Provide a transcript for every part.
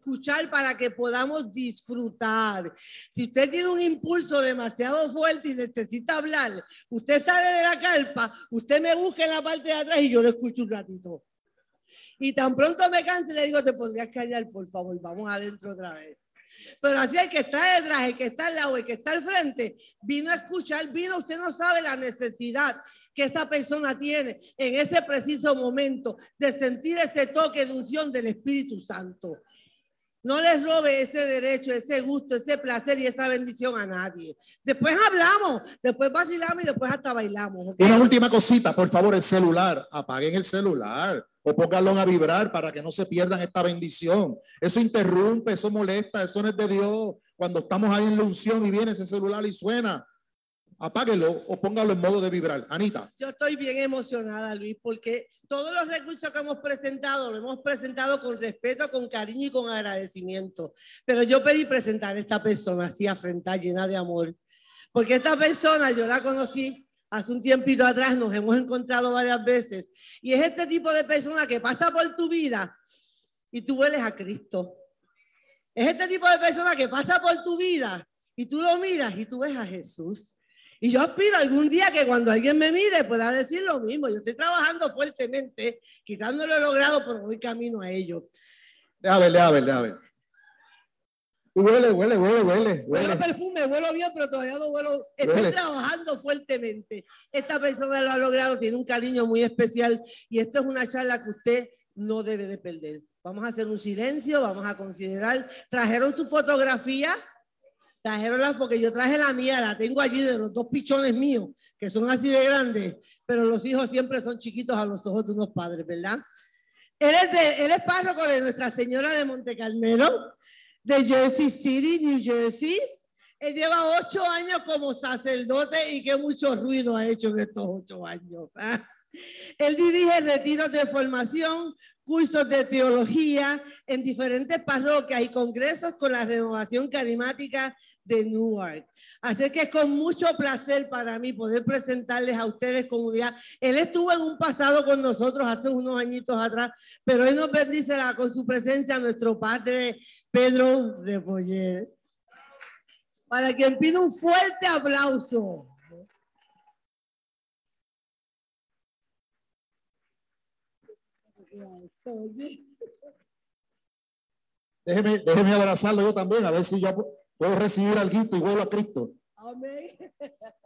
escuchar para que podamos disfrutar. Si usted tiene un impulso demasiado fuerte y necesita hablar, usted sale de la carpa, usted me busca en la parte de atrás y yo lo escucho un ratito. Y tan pronto me canse, le digo, te podrías callar, por favor, vamos adentro otra vez. Pero así el que está detrás, el que está al lado, el que está al frente, vino a escuchar, vino, usted no sabe la necesidad que esa persona tiene en ese preciso momento de sentir ese toque de unción del Espíritu Santo. No les robe ese derecho, ese gusto, ese placer y esa bendición a nadie. Después hablamos, después vacilamos y después hasta bailamos. Una última cosita, por favor, el celular. Apaguen el celular o pónganlo a vibrar para que no se pierdan esta bendición. Eso interrumpe, eso molesta, eso no es de Dios. Cuando estamos ahí en la unción y viene ese celular y suena, apáguelo o póngalo en modo de vibrar. Anita. Yo estoy bien emocionada, Luis, porque todos los recursos que hemos presentado, lo hemos presentado con respeto, con cariño y con agradecimiento. Pero yo pedí presentar a esta persona así afrentada, llena de amor. Porque esta persona yo la conocí hace un tiempito atrás, nos hemos encontrado varias veces. Y es este tipo de persona que pasa por tu vida y tú hueles a Cristo. Es este tipo de persona que pasa por tu vida y tú lo miras y tú ves a Jesús. Y yo aspiro algún día que cuando alguien me mire pueda decir lo mismo. Yo estoy trabajando fuertemente, quizás no lo he logrado, pero voy camino a ello. Déjame ver, déjame ver, déjame ver. Huele, huele, huele, huele. Huele perfume, huelo bien, pero todavía no huelo. Estoy trabajando fuertemente. Esta persona lo ha logrado, tiene un cariño muy especial y esto es una charla que usted no debe de perder. Vamos a hacer un silencio, vamos a considerar. Trajeron su fotografía Trajeronla porque yo traje la mía, la tengo allí de los dos pichones míos, que son así de grandes, pero los hijos siempre son chiquitos a los ojos de unos padres, ¿verdad? Él es, de, él es párroco de Nuestra Señora de Monte Carmelo, de Jersey City, New Jersey. Él lleva ocho años como sacerdote y qué mucho ruido ha hecho en estos ocho años. ¿ah? Él dirige retiros de formación, cursos de teología en diferentes parroquias y congresos con la renovación carismática de Newark. Así que es con mucho placer para mí poder presentarles a ustedes comunidad. Él estuvo en un pasado con nosotros hace unos añitos atrás, pero hoy nos bendice la, con su presencia nuestro padre Pedro Rebollet. Para quien pide un fuerte aplauso. Déjeme, déjeme abrazarlo yo también, a ver si yo puedo recibir algo y vuelvo a Cristo.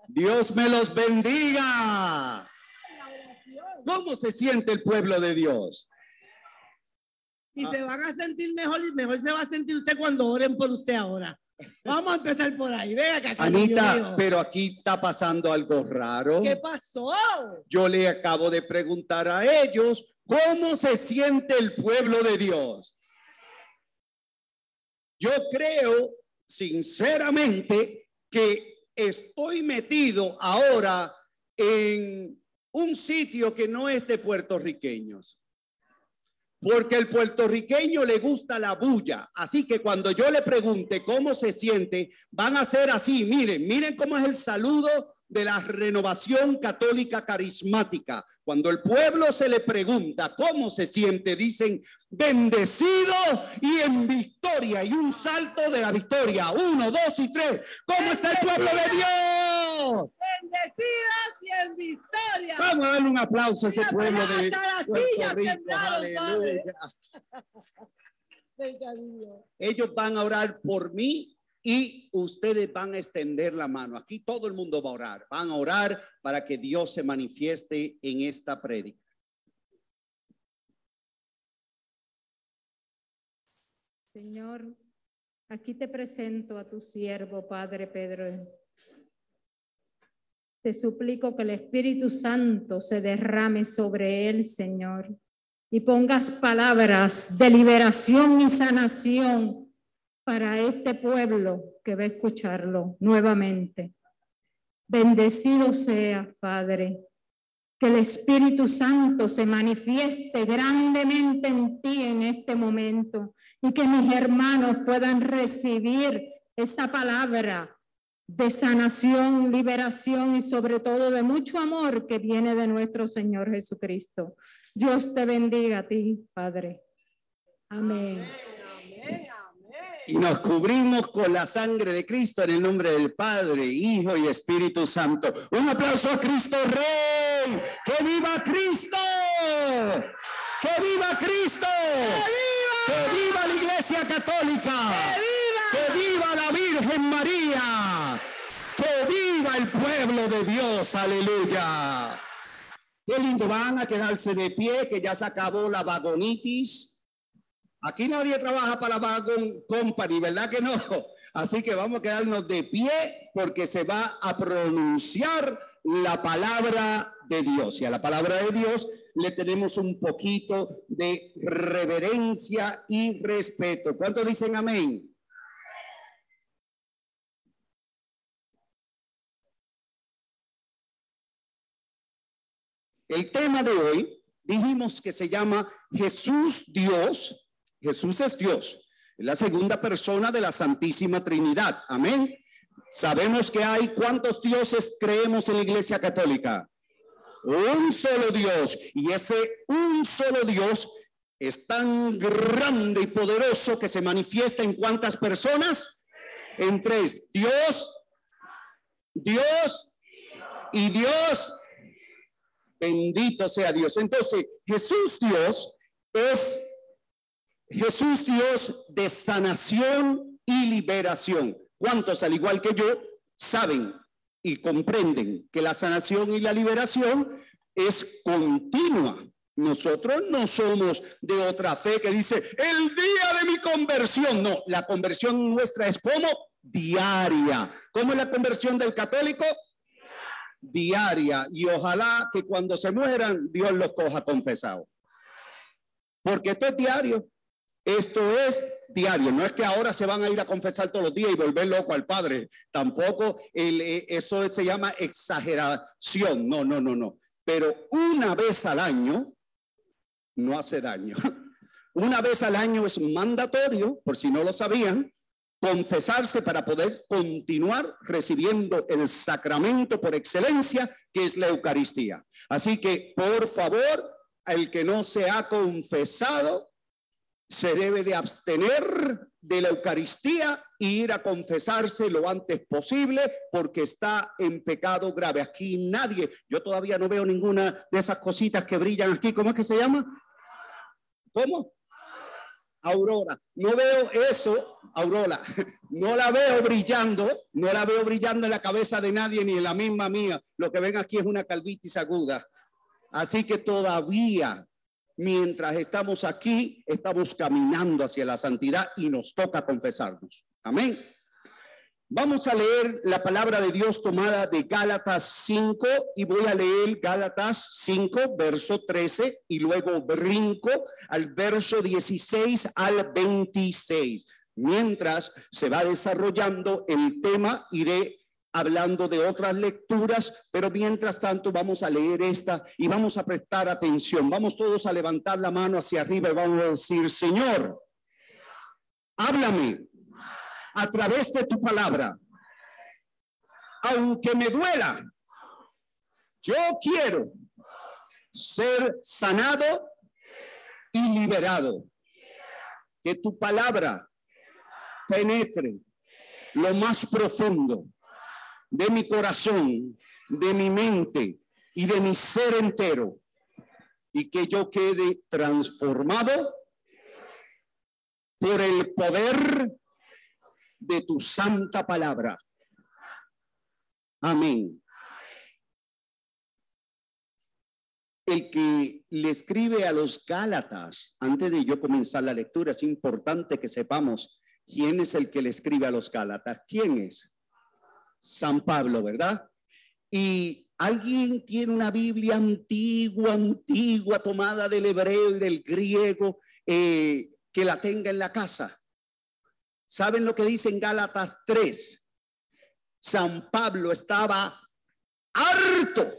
Dios me los bendiga. ¿Cómo se siente el pueblo de Dios? Y se van a sentir mejor y mejor se va a sentir usted cuando oren por usted ahora. Vamos a empezar por ahí. Venga, Anita, pero aquí está pasando algo raro. ¿Qué pasó? Yo le acabo de preguntar a ellos cómo se siente el pueblo de Dios. Yo creo sinceramente que estoy metido ahora en un sitio que no es de puertorriqueños. Porque el puertorriqueño le gusta la bulla. Así que cuando yo le pregunte cómo se siente, van a ser así. Miren, miren cómo es el saludo de la renovación católica carismática. Cuando el pueblo se le pregunta cómo se siente, dicen bendecido y en victoria y un salto de la victoria. Uno, dos y tres. ¿Cómo está el pueblo de Dios? Bendecidos y en victoria. Vamos a darle un aplauso a ese pueblo de Ellos van a orar por mí y ustedes van a extender la mano. Aquí todo el mundo va a orar. Van a orar para que Dios se manifieste en esta prédica. Señor, aquí te presento a tu siervo, Padre Pedro. Te suplico que el Espíritu Santo se derrame sobre él, Señor, y pongas palabras de liberación y sanación para este pueblo que va a escucharlo nuevamente. Bendecido sea, Padre, que el Espíritu Santo se manifieste grandemente en ti en este momento y que mis hermanos puedan recibir esa palabra de sanación, liberación y sobre todo de mucho amor que viene de nuestro Señor Jesucristo. Dios te bendiga a ti, Padre. Amén. Amén. Y nos cubrimos con la sangre de Cristo en el nombre del Padre, Hijo y Espíritu Santo. Un aplauso a Cristo Rey. ¡Que viva Cristo! ¡Que viva Cristo! ¡Que viva la Iglesia Católica! ¡Que viva la Virgen María! ¡Que viva el pueblo de Dios! ¡Aleluya! Qué lindo, van a quedarse de pie, que ya se acabó la vagonitis. Aquí nadie trabaja para la Wagon Company, ¿verdad que no? Así que vamos a quedarnos de pie porque se va a pronunciar la palabra de Dios. Y a la palabra de Dios le tenemos un poquito de reverencia y respeto. ¿Cuántos dicen amén? El tema de hoy dijimos que se llama Jesús Dios Jesús es Dios, la segunda persona de la Santísima Trinidad. Amén. Sabemos que hay cuántos dioses creemos en la Iglesia Católica. Un solo Dios. Y ese un solo Dios es tan grande y poderoso que se manifiesta en cuántas personas? En tres. Dios, Dios y Dios. Bendito sea Dios. Entonces, Jesús Dios es Jesús Dios de sanación y liberación. ¿Cuántos, al igual que yo, saben y comprenden que la sanación y la liberación es continua? Nosotros no somos de otra fe que dice, el día de mi conversión. No, la conversión nuestra es como diaria. ¿Cómo es la conversión del católico? Diaria. Y ojalá que cuando se mueran, Dios los coja confesado. Porque esto es diario. Esto es diario, no es que ahora se van a ir a confesar todos los días y volver loco al Padre. Tampoco eh, eso se llama exageración. No, no, no, no. Pero una vez al año no hace daño. Una vez al año es mandatorio, por si no lo sabían, confesarse para poder continuar recibiendo el sacramento por excelencia, que es la Eucaristía. Así que, por favor, el que no se ha confesado, se debe de abstener de la Eucaristía e ir a confesarse lo antes posible porque está en pecado grave. Aquí nadie, yo todavía no veo ninguna de esas cositas que brillan aquí. ¿Cómo es que se llama? ¿Cómo? Aurora. No veo eso, Aurora. No la veo brillando, no la veo brillando en la cabeza de nadie ni en la misma mía. Lo que ven aquí es una calvitis aguda. Así que todavía mientras estamos aquí, estamos caminando hacia la santidad y nos toca confesarnos. Amén. Vamos a leer la palabra de Dios tomada de Gálatas 5 y voy a leer Gálatas 5, verso 13 y luego brinco al verso 16 al 26. Mientras se va desarrollando el tema, iré hablando de otras lecturas, pero mientras tanto vamos a leer esta y vamos a prestar atención. Vamos todos a levantar la mano hacia arriba y vamos a decir, Señor, háblame a través de tu palabra. Aunque me duela, yo quiero ser sanado y liberado. Que tu palabra penetre lo más profundo de mi corazón, de mi mente y de mi ser entero, y que yo quede transformado por el poder de tu santa palabra. Amén. El que le escribe a los Gálatas, antes de yo comenzar la lectura, es importante que sepamos quién es el que le escribe a los Gálatas. ¿Quién es? San Pablo, ¿verdad? Y alguien tiene una Biblia antigua, antigua, tomada del hebreo y del griego, eh, que la tenga en la casa. ¿Saben lo que dice en Gálatas 3? San Pablo estaba harto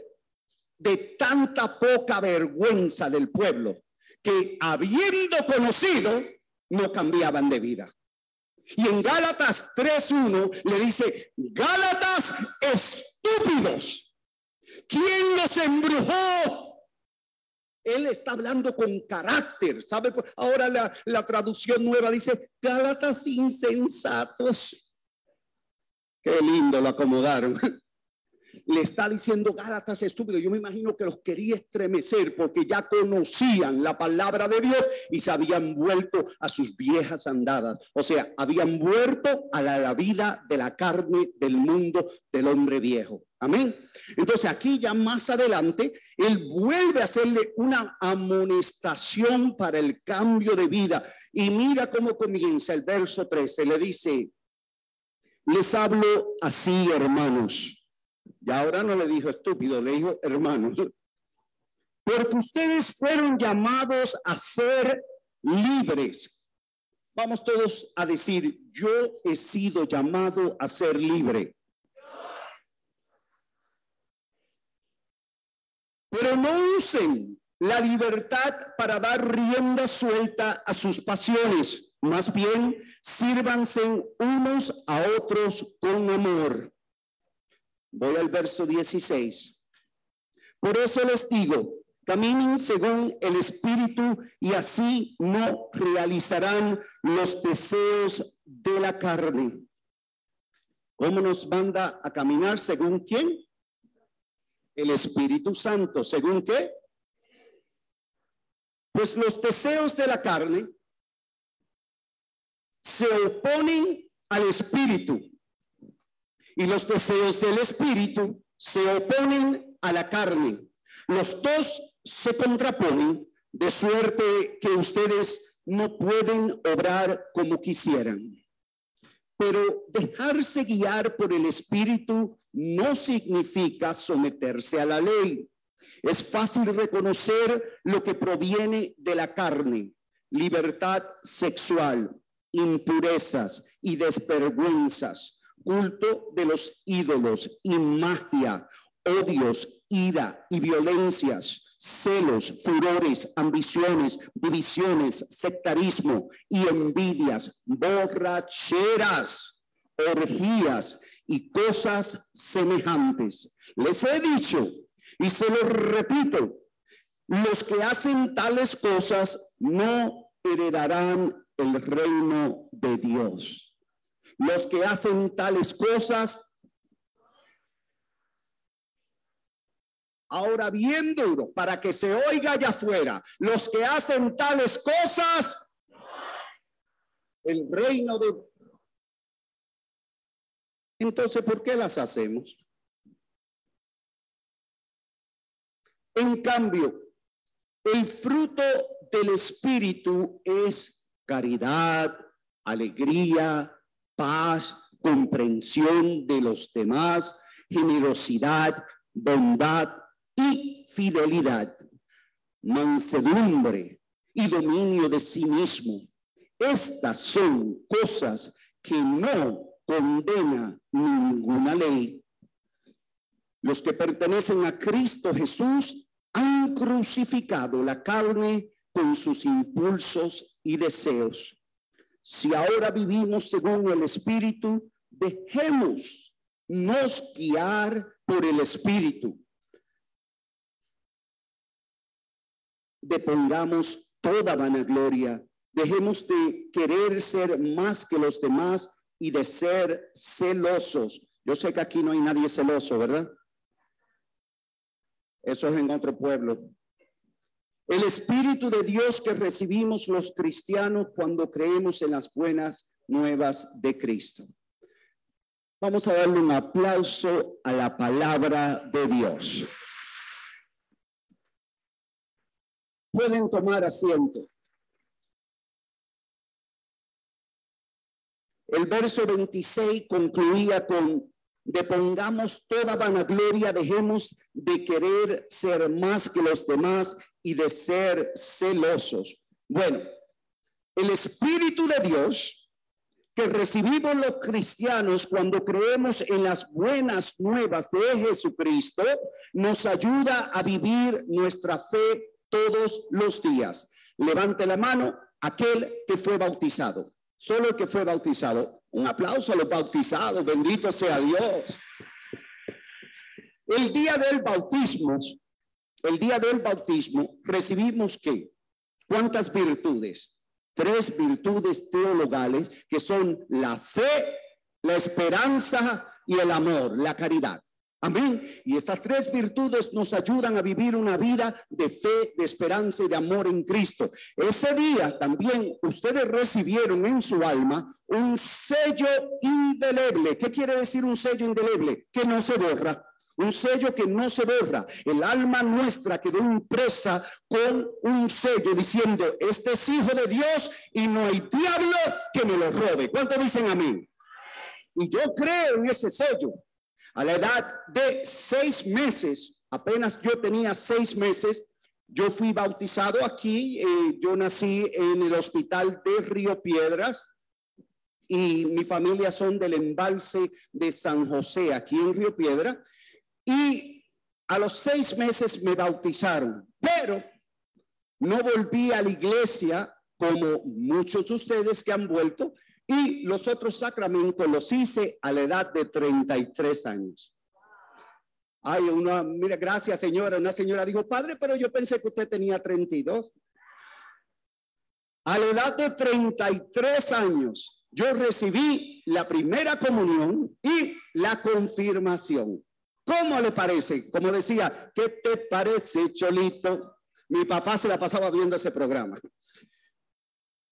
de tanta poca vergüenza del pueblo que habiendo conocido no cambiaban de vida. Y en Gálatas 3.1 le dice, Gálatas estúpidos, ¿quién los embrujó? Él está hablando con carácter, ¿sabe? Ahora la, la traducción nueva dice, Gálatas insensatos. Qué lindo lo acomodaron. Le está diciendo Gálatas estúpido. Yo me imagino que los quería estremecer porque ya conocían la palabra de Dios y se habían vuelto a sus viejas andadas. O sea, habían vuelto a la, vida de la carne del mundo del hombre viejo. Amén. Entonces aquí ya más adelante, él vuelve a hacerle una amonestación para el cambio de vida. Y mira cómo comienza el verso 13. Le dice, les hablo así, hermanos y ahora no le dijo estúpido, le dijo hermanos. Porque ustedes fueron llamados a ser libres. Vamos todos a decir, yo he sido llamado a ser libre. Pero no usen la libertad para dar rienda suelta a sus pasiones. Más bien, sírvanse unos a otros con amor. Voy al verso 16. Por eso les digo, caminen según el Espíritu y así no realizarán los deseos de la carne. ¿Cómo nos manda a caminar? ¿Según quién? El Espíritu Santo. ¿Según qué? Pues los deseos de la carne se oponen al Espíritu y los deseos del espíritu se oponen a la carne. Los dos se contraponen de suerte que ustedes no pueden obrar como quisieran. Pero dejarse guiar por el espíritu no significa someterse a la ley. Es fácil reconocer lo que proviene de la carne, libertad sexual, impurezas y desvergüenzas culto de los ídolos y magia, odios, ira y violencias, celos, furores, ambiciones, divisiones, sectarismo y envidias, borracheras, orgías y cosas semejantes. Les he dicho y se lo repito, los que hacen tales cosas no heredarán el reino de Dios. Los que hacen tales cosas, ahora bien duro, para que se oiga allá afuera, los que hacen tales cosas, el reino de... Entonces, ¿por qué las hacemos? En cambio, el fruto del Espíritu es caridad, alegría, paz, comprensión de los demás, generosidad, bondad y fidelidad, mansedumbre y dominio de sí mismo. Estas son cosas que no condena ninguna ley. Los que pertenecen a Cristo Jesús han crucificado la carne con sus impulsos y deseos. Si ahora vivimos según el Espíritu, dejemos nos guiar por el Espíritu. Depongamos toda vanagloria. Dejemos de querer ser más que los demás y de ser celosos. Yo sé que aquí no hay nadie celoso, ¿verdad? Eso es en otro pueblo. El Espíritu de Dios que recibimos los cristianos cuando creemos en las buenas nuevas de Cristo. Vamos a darle un aplauso a la palabra de Dios. Pueden tomar asiento. El verso 26 concluía con depongamos toda vanagloria, dejemos de querer ser más que los demás y de ser celosos. Bueno, el Espíritu de Dios que recibimos los cristianos cuando creemos en las buenas nuevas de Jesucristo, nos ayuda a vivir nuestra fe todos los días. Levante la mano aquel que fue bautizado, solo el que fue bautizado. Un aplauso a los bautizados, bendito sea Dios. El día del bautismo el día del bautismo, recibimos qué? ¿Cuántas virtudes? Tres virtudes teologales que son la fe, la esperanza y el amor, la caridad. Amén. Y estas tres virtudes nos ayudan a vivir una vida de fe, de esperanza y de amor en Cristo. Ese día también ustedes recibieron en su alma un sello indeleble. ¿Qué quiere decir un sello indeleble? Que no se borra. Un sello que no se borra. El alma nuestra quedó impresa con un sello diciendo, este es hijo de Dios y no hay diablo que me lo robe. ¿Cuánto dicen amén? Y yo creo en ese sello. A la edad de seis meses, apenas yo tenía seis meses, yo fui bautizado aquí. Eh, yo nací en el hospital de Río Piedras y mi familia son del embalse de San José, aquí en Río Piedra. Y a los seis meses me bautizaron, pero no volví a la iglesia como muchos de ustedes que han vuelto y los otros sacramentos los hice a la edad de 33 años. Ay, una, mira, gracias señora. Una señora dijo, padre, pero yo pensé que usted tenía 32. A la edad de 33 años, yo recibí la primera comunión y la confirmación. ¿Cómo le parece? Como decía, ¿qué te parece, Cholito? Mi papá se la pasaba viendo ese programa.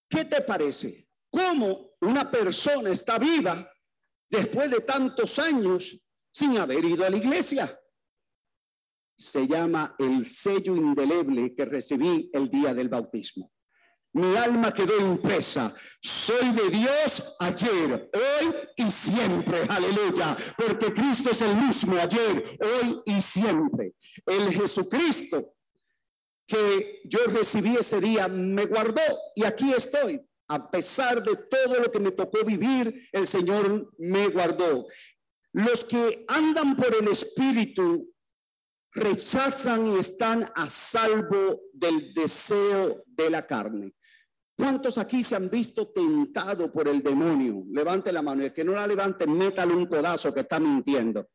¿Qué te parece? Cómo una persona está viva después de tantos años sin haber ido a la iglesia. Se llama el sello indeleble que recibí el día del bautismo. Mi alma quedó impresa. Soy de Dios ayer, hoy y siempre. Aleluya. Porque Cristo es el mismo ayer, hoy y siempre. El Jesucristo que yo recibí ese día me guardó y aquí estoy a pesar de todo lo que me tocó vivir, el Señor me guardó. Los que andan por el Espíritu rechazan y están a salvo del deseo de la carne. ¿Cuántos aquí se han visto tentados por el demonio? Levante la mano. El que no la levante, métale un codazo que está mintiendo.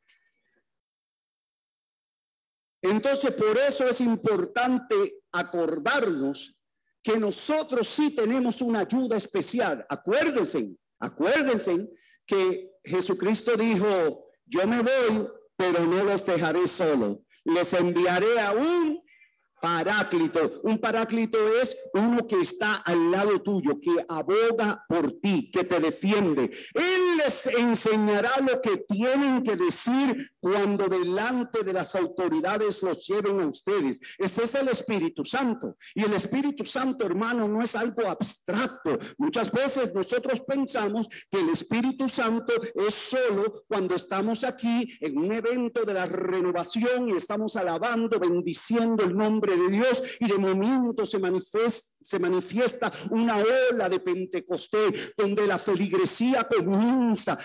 Entonces, por eso es importante acordarnos que nosotros sí tenemos una ayuda especial. Acuérdense, acuérdense que Jesucristo dijo, yo me voy, pero no los dejaré solo. Les enviaré a un Paráclito. Un paráclito es uno que está al lado tuyo, que aboga por ti, que te defiende. Les enseñará lo que tienen que decir cuando delante de las autoridades los lleven a ustedes. Ese es el Espíritu Santo. Y el Espíritu Santo, hermano, no es algo abstracto. Muchas veces nosotros pensamos que el Espíritu Santo es solo cuando estamos aquí en un evento de la renovación y estamos alabando, bendiciendo el nombre de Dios y de momento se manifiesta, se manifiesta una ola de Pentecostés donde la feligresía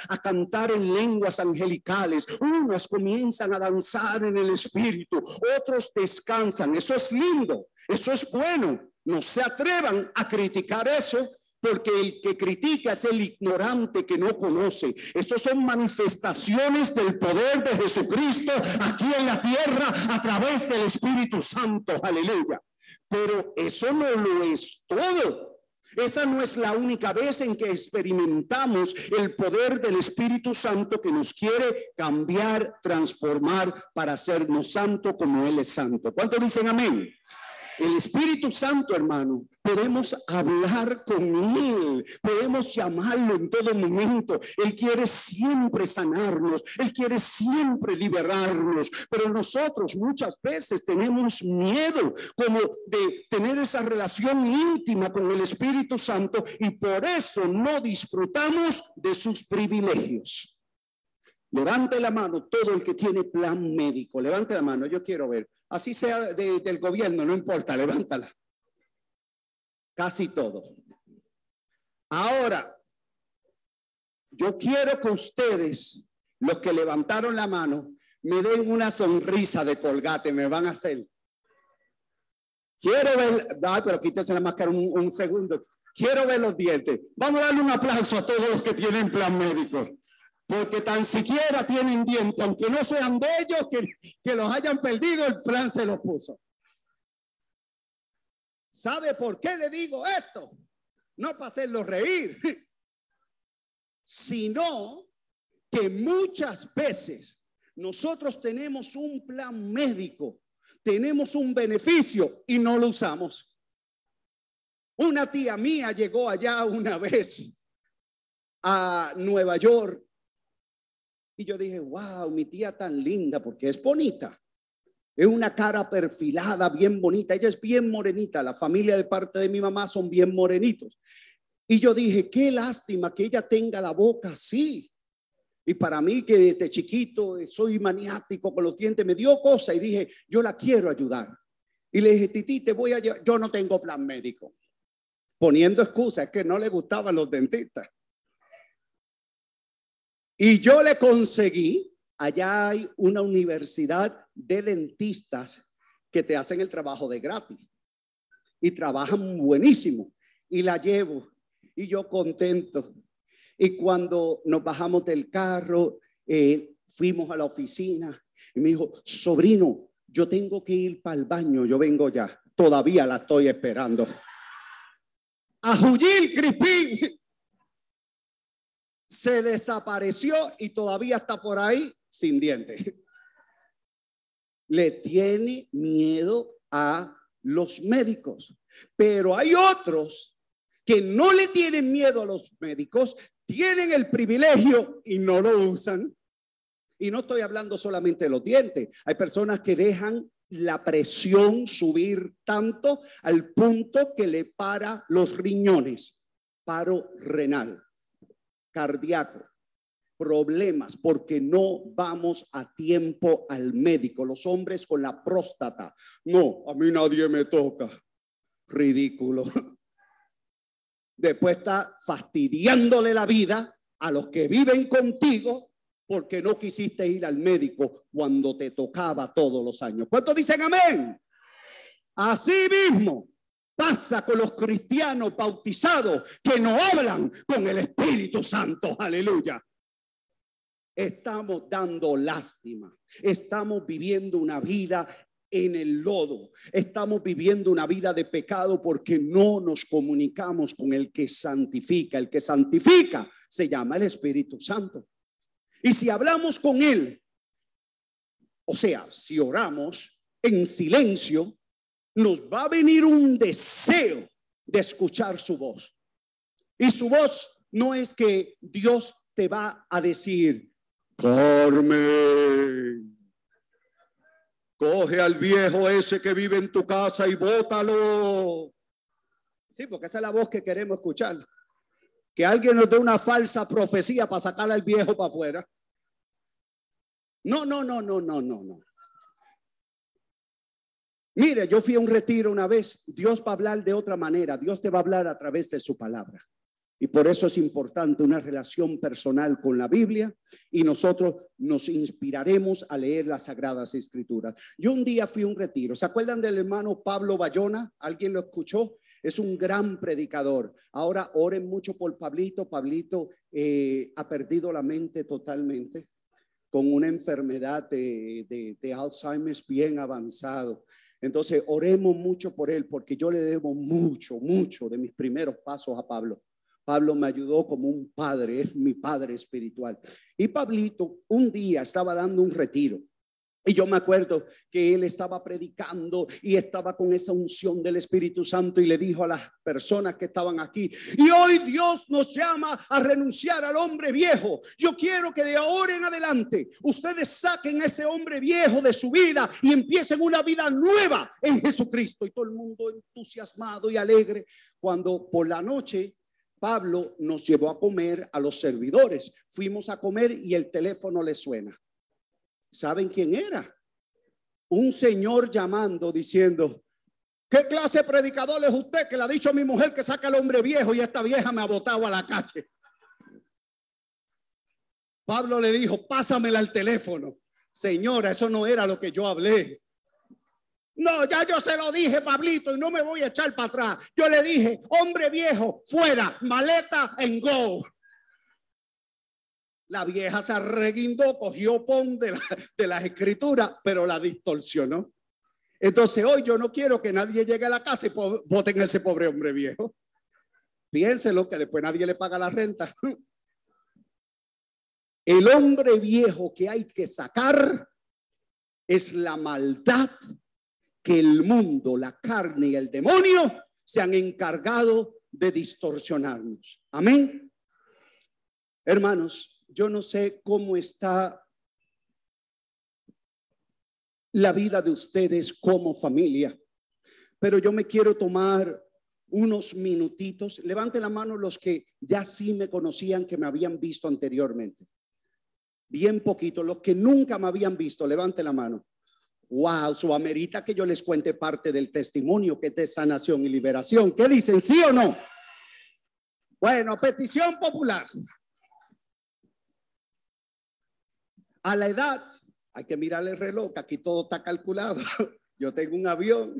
a cantar en lenguas angelicales, unos comienzan a danzar en el espíritu, otros descansan, eso es lindo, eso es bueno, no se atrevan a criticar eso porque el que critica es el ignorante que no conoce. Estos son manifestaciones del poder de Jesucristo aquí en la tierra a través del Espíritu Santo. Aleluya. Pero eso no lo es todo. Esa no es la única vez en que experimentamos el poder del Espíritu Santo que nos quiere cambiar, transformar para hacernos santo como Él es santo. ¿Cuántos dicen amén? El Espíritu Santo, hermano, podemos hablar con Él, podemos llamarlo en todo momento. Él quiere siempre sanarnos, Él quiere siempre liberarnos, pero nosotros muchas veces tenemos miedo como de tener esa relación íntima con el Espíritu Santo y por eso no disfrutamos de sus privilegios. Levante la mano todo el que tiene plan médico. Levante la mano, yo quiero ver. Así sea del gobierno, no importa, levántala. Casi todo. Ahora, yo quiero que ustedes, los que levantaron la mano, me den una sonrisa de colgate, me van a hacer. Quiero ver, ay, pero quítese la máscara un, un segundo. Quiero ver los dientes. Vamos a darle un aplauso a todos los que tienen plan médico. Porque tan siquiera tienen dientes, aunque no sean de ellos, que, que los hayan perdido, el plan se los puso. ¿Sabe por qué le digo esto? No para hacerlo reír, sino que muchas veces nosotros tenemos un plan médico, tenemos un beneficio y no lo usamos. Una tía mía llegó allá una vez a Nueva York y yo dije, wow, mi tía tan linda porque es bonita. Es una cara perfilada, bien bonita. Ella es bien morenita. La familia de parte de mi mamá son bien morenitos. Y yo dije, qué lástima que ella tenga la boca así. Y para mí que desde chiquito soy maniático con los dientes, me dio cosa y dije, yo la quiero ayudar. Y le dije, Titi, te voy a llevar. Yo no tengo plan médico. Poniendo excusas, que no le gustaban los dentistas. Y yo le conseguí, allá hay una universidad de dentistas que te hacen el trabajo de gratis. Y trabajan buenísimo. Y la llevo. Y yo contento. Y cuando nos bajamos del carro, eh, fuimos a la oficina y me dijo, sobrino, yo tengo que ir para el baño, yo vengo ya. Todavía la estoy esperando. A Crispín se desapareció y todavía está por ahí sin dientes. Le tiene miedo a los médicos, pero hay otros que no le tienen miedo a los médicos, tienen el privilegio y no lo usan. Y no estoy hablando solamente de los dientes. Hay personas que dejan la presión subir tanto al punto que le para los riñones, paro renal, cardíaco, problemas porque no vamos a tiempo al médico. Los hombres con la próstata, no, a mí nadie me toca. Ridículo. Después está fastidiándole la vida a los que viven contigo porque no quisiste ir al médico cuando te tocaba todos los años. ¿Cuántos dicen amén? Así mismo pasa con los cristianos bautizados que no hablan con el Espíritu Santo. Aleluya. Estamos dando lástima. Estamos viviendo una vida en el lodo. Estamos viviendo una vida de pecado porque no nos comunicamos con el que santifica. El que santifica se llama el Espíritu Santo. Y si hablamos con Él, o sea, si oramos en silencio, nos va a venir un deseo de escuchar su voz. Y su voz no es que Dios te va a decir, Carmen, Coge al viejo ese que vive en tu casa y bótalo. Sí, porque esa es la voz que queremos escuchar. Que alguien nos dé una falsa profecía para sacar al viejo para afuera. No, no, no, no, no, no, no. Mire, yo fui a un retiro una vez. Dios va a hablar de otra manera. Dios te va a hablar a través de su palabra. Y por eso es importante una relación personal con la Biblia y nosotros nos inspiraremos a leer las Sagradas Escrituras. Yo un día fui a un retiro. ¿Se acuerdan del hermano Pablo Bayona? ¿Alguien lo escuchó? Es un gran predicador. Ahora oren mucho por Pablito. Pablito eh, ha perdido la mente totalmente con una enfermedad de, de, de Alzheimer bien avanzado. Entonces, oremos mucho por él porque yo le debo mucho, mucho de mis primeros pasos a Pablo. Pablo me ayudó como un padre, es mi padre espiritual. Y Pablito un día estaba dando un retiro. Y yo me acuerdo que él estaba predicando y estaba con esa unción del Espíritu Santo y le dijo a las personas que estaban aquí, y hoy Dios nos llama a renunciar al hombre viejo. Yo quiero que de ahora en adelante ustedes saquen a ese hombre viejo de su vida y empiecen una vida nueva en Jesucristo. Y todo el mundo entusiasmado y alegre cuando por la noche Pablo nos llevó a comer a los servidores. Fuimos a comer y el teléfono le suena. ¿Saben quién era? Un señor llamando diciendo, ¿qué clase de predicador es usted que le ha dicho a mi mujer que saca al hombre viejo y esta vieja me ha botado a la calle? Pablo le dijo, pásamela al teléfono. Señora, eso no era lo que yo hablé. No, ya yo se lo dije, Pablito, y no me voy a echar para atrás. Yo le dije, hombre viejo, fuera, maleta en go. La vieja se arreguindó, cogió pon de, la, las escrituras, pero la distorsionó. Entonces hoy yo no quiero que nadie llegue a la casa y voten a ese pobre hombre viejo. Piénselo que después nadie le paga la renta. El hombre viejo que hay que sacar es la maldad que el mundo, la carne y el demonio se han encargado de distorsionarnos. Amén. Hermanos, yo no sé cómo está la vida de ustedes como familia, pero yo me quiero tomar unos minutitos. Levante la mano los que ya sí me conocían, que me habían visto anteriormente. Bien poquito, los que nunca me habían visto, levante la mano. Wow, su amerita que yo les cuente parte del testimonio que es de sanación y liberación. ¿Qué dicen? ¿Sí o no? Bueno, petición popular. A la edad, hay que mirarle el reloj, aquí todo está calculado. Yo tengo un avión.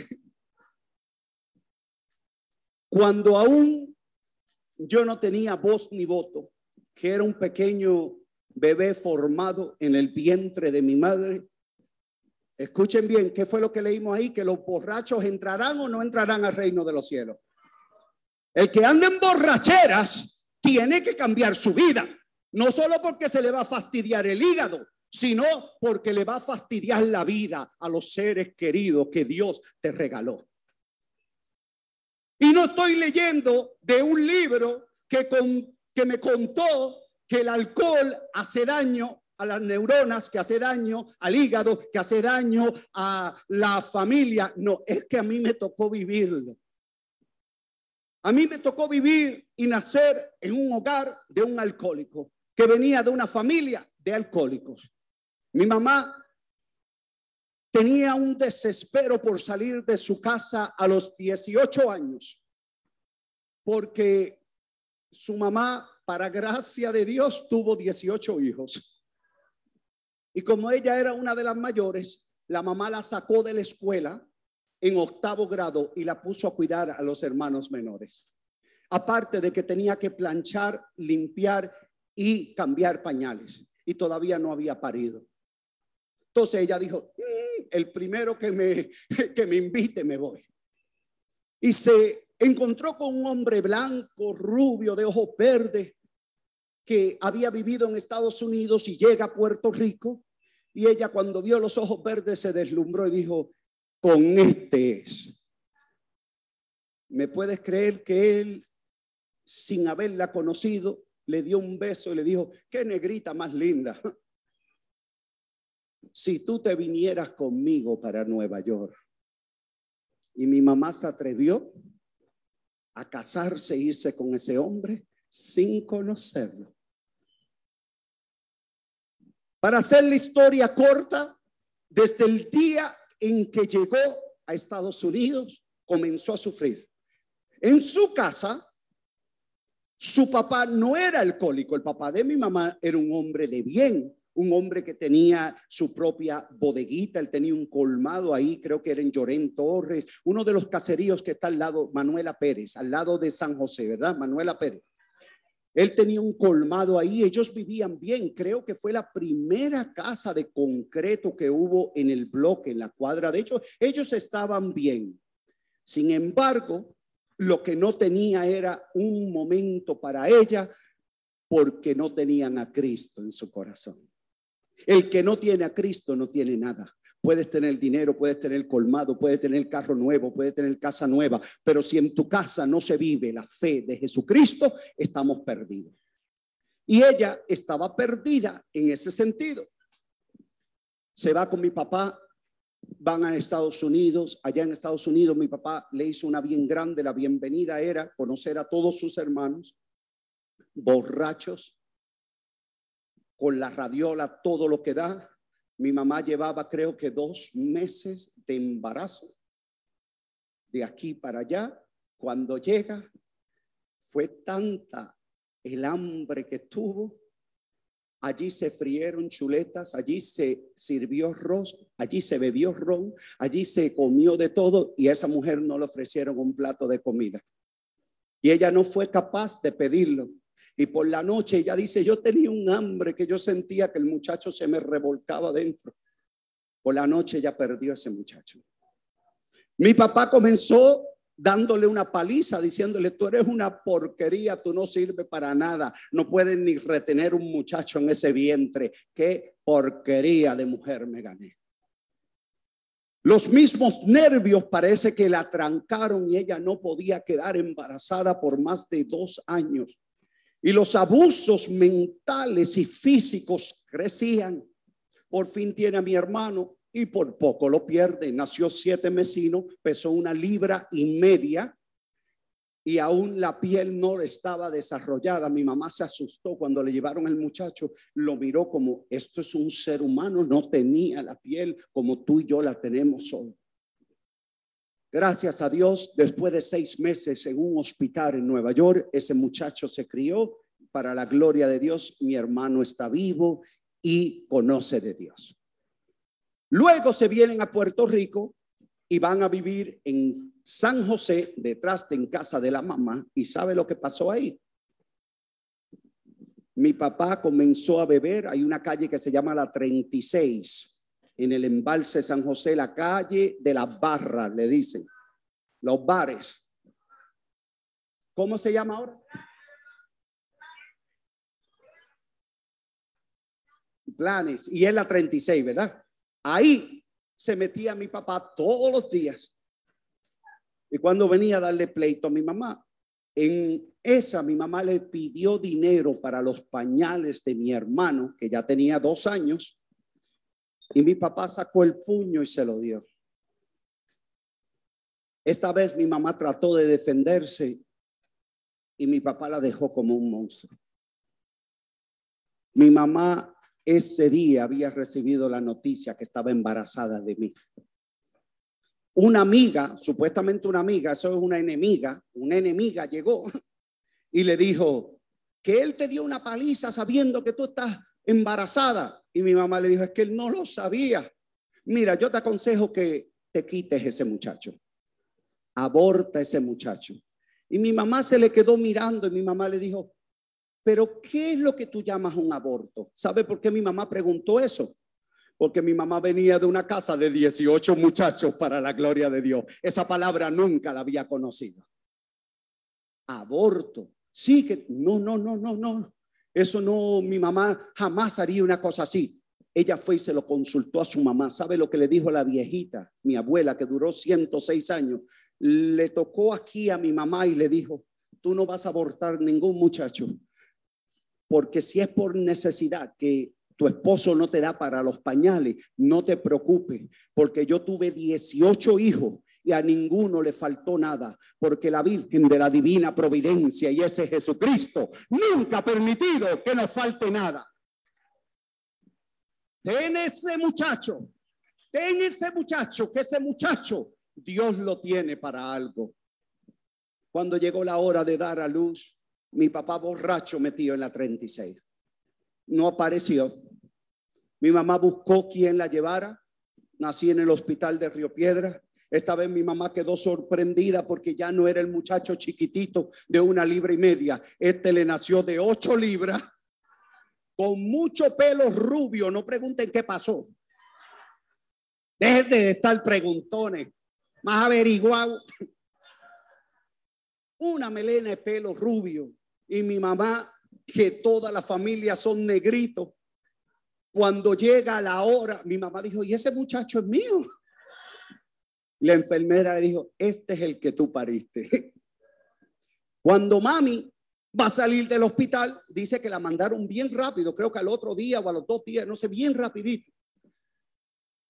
Cuando aún yo no tenía voz ni voto, que era un pequeño bebé formado en el vientre de mi madre, Escuchen bien, ¿qué fue lo que leímos ahí? Que los borrachos entrarán o no entrarán al reino de los cielos. El que anda en borracheras tiene que cambiar su vida. No solo porque se le va a fastidiar el hígado, sino porque le va a fastidiar la vida a los seres queridos que Dios te regaló. Y no estoy leyendo de un libro que, con, que me contó que el alcohol hace daño a las neuronas, que hace daño al hígado, que hace daño a la familia. No, es que a mí me tocó vivirlo. A mí me tocó vivir y nacer en un hogar de un alcohólico que venía de una familia de alcohólicos. Mi mamá tenía un desespero por salir de su casa a los 18 años, porque su mamá, para gracia de Dios, tuvo 18 hijos. Y como ella era una de las mayores, la mamá la sacó de la escuela en octavo grado y la puso a cuidar a los hermanos menores. Aparte de que tenía que planchar, limpiar y cambiar pañales. Y todavía no había parido. Entonces ella dijo, mm, el primero que me, que me invite me voy. Y se encontró con un hombre blanco, rubio, de ojos verdes, que había vivido en Estados Unidos y llega a Puerto Rico. Y ella cuando vio los ojos verdes se deslumbró y dijo, con este es. ¿Me puedes creer que él, sin haberla conocido, le dio un beso y le dijo, qué negrita más linda? Si tú te vinieras conmigo para Nueva York. Y mi mamá se atrevió a casarse e irse con ese hombre sin conocerlo. Para hacer la historia corta, desde el día en que llegó a Estados Unidos, comenzó a sufrir. En su casa, su papá no era alcohólico, el papá de mi mamá era un hombre de bien, un hombre que tenía su propia bodeguita, él tenía un colmado ahí, creo que era en Llorén Torres, uno de los caseríos que está al lado, Manuela Pérez, al lado de San José, ¿verdad? Manuela Pérez. Él tenía un colmado ahí, ellos vivían bien. Creo que fue la primera casa de concreto que hubo en el bloque, en la cuadra. De hecho, ellos estaban bien. Sin embargo, lo que no tenía era un momento para ella porque no tenían a Cristo en su corazón. El que no tiene a Cristo no tiene nada. Puedes tener dinero, puedes tener colmado, puedes tener carro nuevo, puedes tener casa nueva, pero si en tu casa no se vive la fe de Jesucristo, estamos perdidos. Y ella estaba perdida en ese sentido. Se va con mi papá, van a Estados Unidos, allá en Estados Unidos mi papá le hizo una bien grande, la bienvenida era conocer a todos sus hermanos, borrachos, con la radiola, todo lo que da, mi mamá llevaba creo que dos meses de embarazo. De aquí para allá, cuando llega, fue tanta el hambre que tuvo. Allí se frieron chuletas, allí se sirvió arroz, allí se bebió ron, allí se comió de todo y esa mujer no le ofrecieron un plato de comida. Y ella no fue capaz de pedirlo. Y por la noche ella dice, yo tenía un hambre que yo sentía que el muchacho se me revolcaba dentro. Por la noche ella perdió a ese muchacho. Mi papá comenzó dándole una paliza, diciéndole, tú eres una porquería, tú no sirves para nada, no puedes ni retener un muchacho en ese vientre. Qué porquería de mujer me gané. Los mismos nervios parece que la trancaron y ella no podía quedar embarazada por más de dos años. Y los abusos mentales y físicos crecían. Por fin tiene a mi hermano y por poco lo pierde. Nació siete mesino, pesó una libra y media y aún la piel no estaba desarrollada. Mi mamá se asustó cuando le llevaron el muchacho, lo miró como, esto es un ser humano, no tenía la piel como tú y yo la tenemos hoy. Gracias a Dios, después de seis meses en un hospital en Nueva York, ese muchacho se crió. Para la gloria de Dios, mi hermano está vivo y conoce de Dios. Luego se vienen a Puerto Rico y van a vivir en San José, detrás de en casa de la mamá. ¿Y sabe lo que pasó ahí? Mi papá comenzó a beber. Hay una calle que se llama la 36 en el embalse San José, la calle de las barras, le dicen. Los bares. ¿Cómo se llama ahora? Planes. Y es la 36, ¿verdad? Ahí se metía mi papá todos los días. Y cuando venía a darle pleito a mi mamá, en esa mi mamá le pidió dinero para los pañales de mi hermano, que ya tenía dos años, y mi papá sacó el puño y se lo dio. Esta vez mi mamá trató de defenderse y mi papá la dejó como un monstruo. Mi mamá ese día había recibido la noticia que estaba embarazada de mí. Una amiga, supuestamente una amiga, eso es una enemiga, una enemiga llegó y le dijo que él te dio una paliza sabiendo que tú estás embarazada. Y mi mamá le dijo, es que él no lo sabía. Mira, yo te aconsejo que te quites ese muchacho. Aborta ese muchacho. Y mi mamá se le quedó mirando y mi mamá le dijo, pero ¿qué es lo que tú llamas un aborto? ¿Sabe por qué mi mamá preguntó eso? Porque mi mamá venía de una casa de 18 muchachos para la gloria de Dios. Esa palabra nunca la había conocido. Aborto. Sí que no, no, no, no, no. Eso no, mi mamá jamás haría una cosa así. Ella fue y se lo consultó a su mamá. ¿Sabe lo que le dijo la viejita, mi abuela, que duró 106 años? Le tocó aquí a mi mamá y le dijo, tú no vas a abortar ningún muchacho porque si es por necesidad que tu esposo no te da para los pañales, no te preocupes, porque yo tuve 18 hijos y a ninguno le faltó nada, porque la Virgen de la Divina Providencia y ese Jesucristo nunca ha permitido que nos falte nada. Ten ese muchacho, ten ese muchacho, que ese muchacho Dios lo tiene para algo. Cuando llegó la hora de dar a luz, mi papá borracho metido en la 36. No apareció. Mi mamá buscó quien la llevara. Nací en el hospital de Río Piedra. Esta vez mi mamá quedó sorprendida porque ya no era el muchacho chiquitito de una libra y media. Este le nació de ocho libras, con mucho pelo rubio. No pregunten qué pasó. Dejen de estar preguntones. Más averiguado. Una melena de pelo rubio y mi mamá, que toda la familia son negritos. Cuando llega la hora, mi mamá dijo, ¿y ese muchacho es mío? La enfermera le dijo, este es el que tú pariste. Cuando mami va a salir del hospital, dice que la mandaron bien rápido, creo que al otro día o a los dos días, no sé, bien rapidito.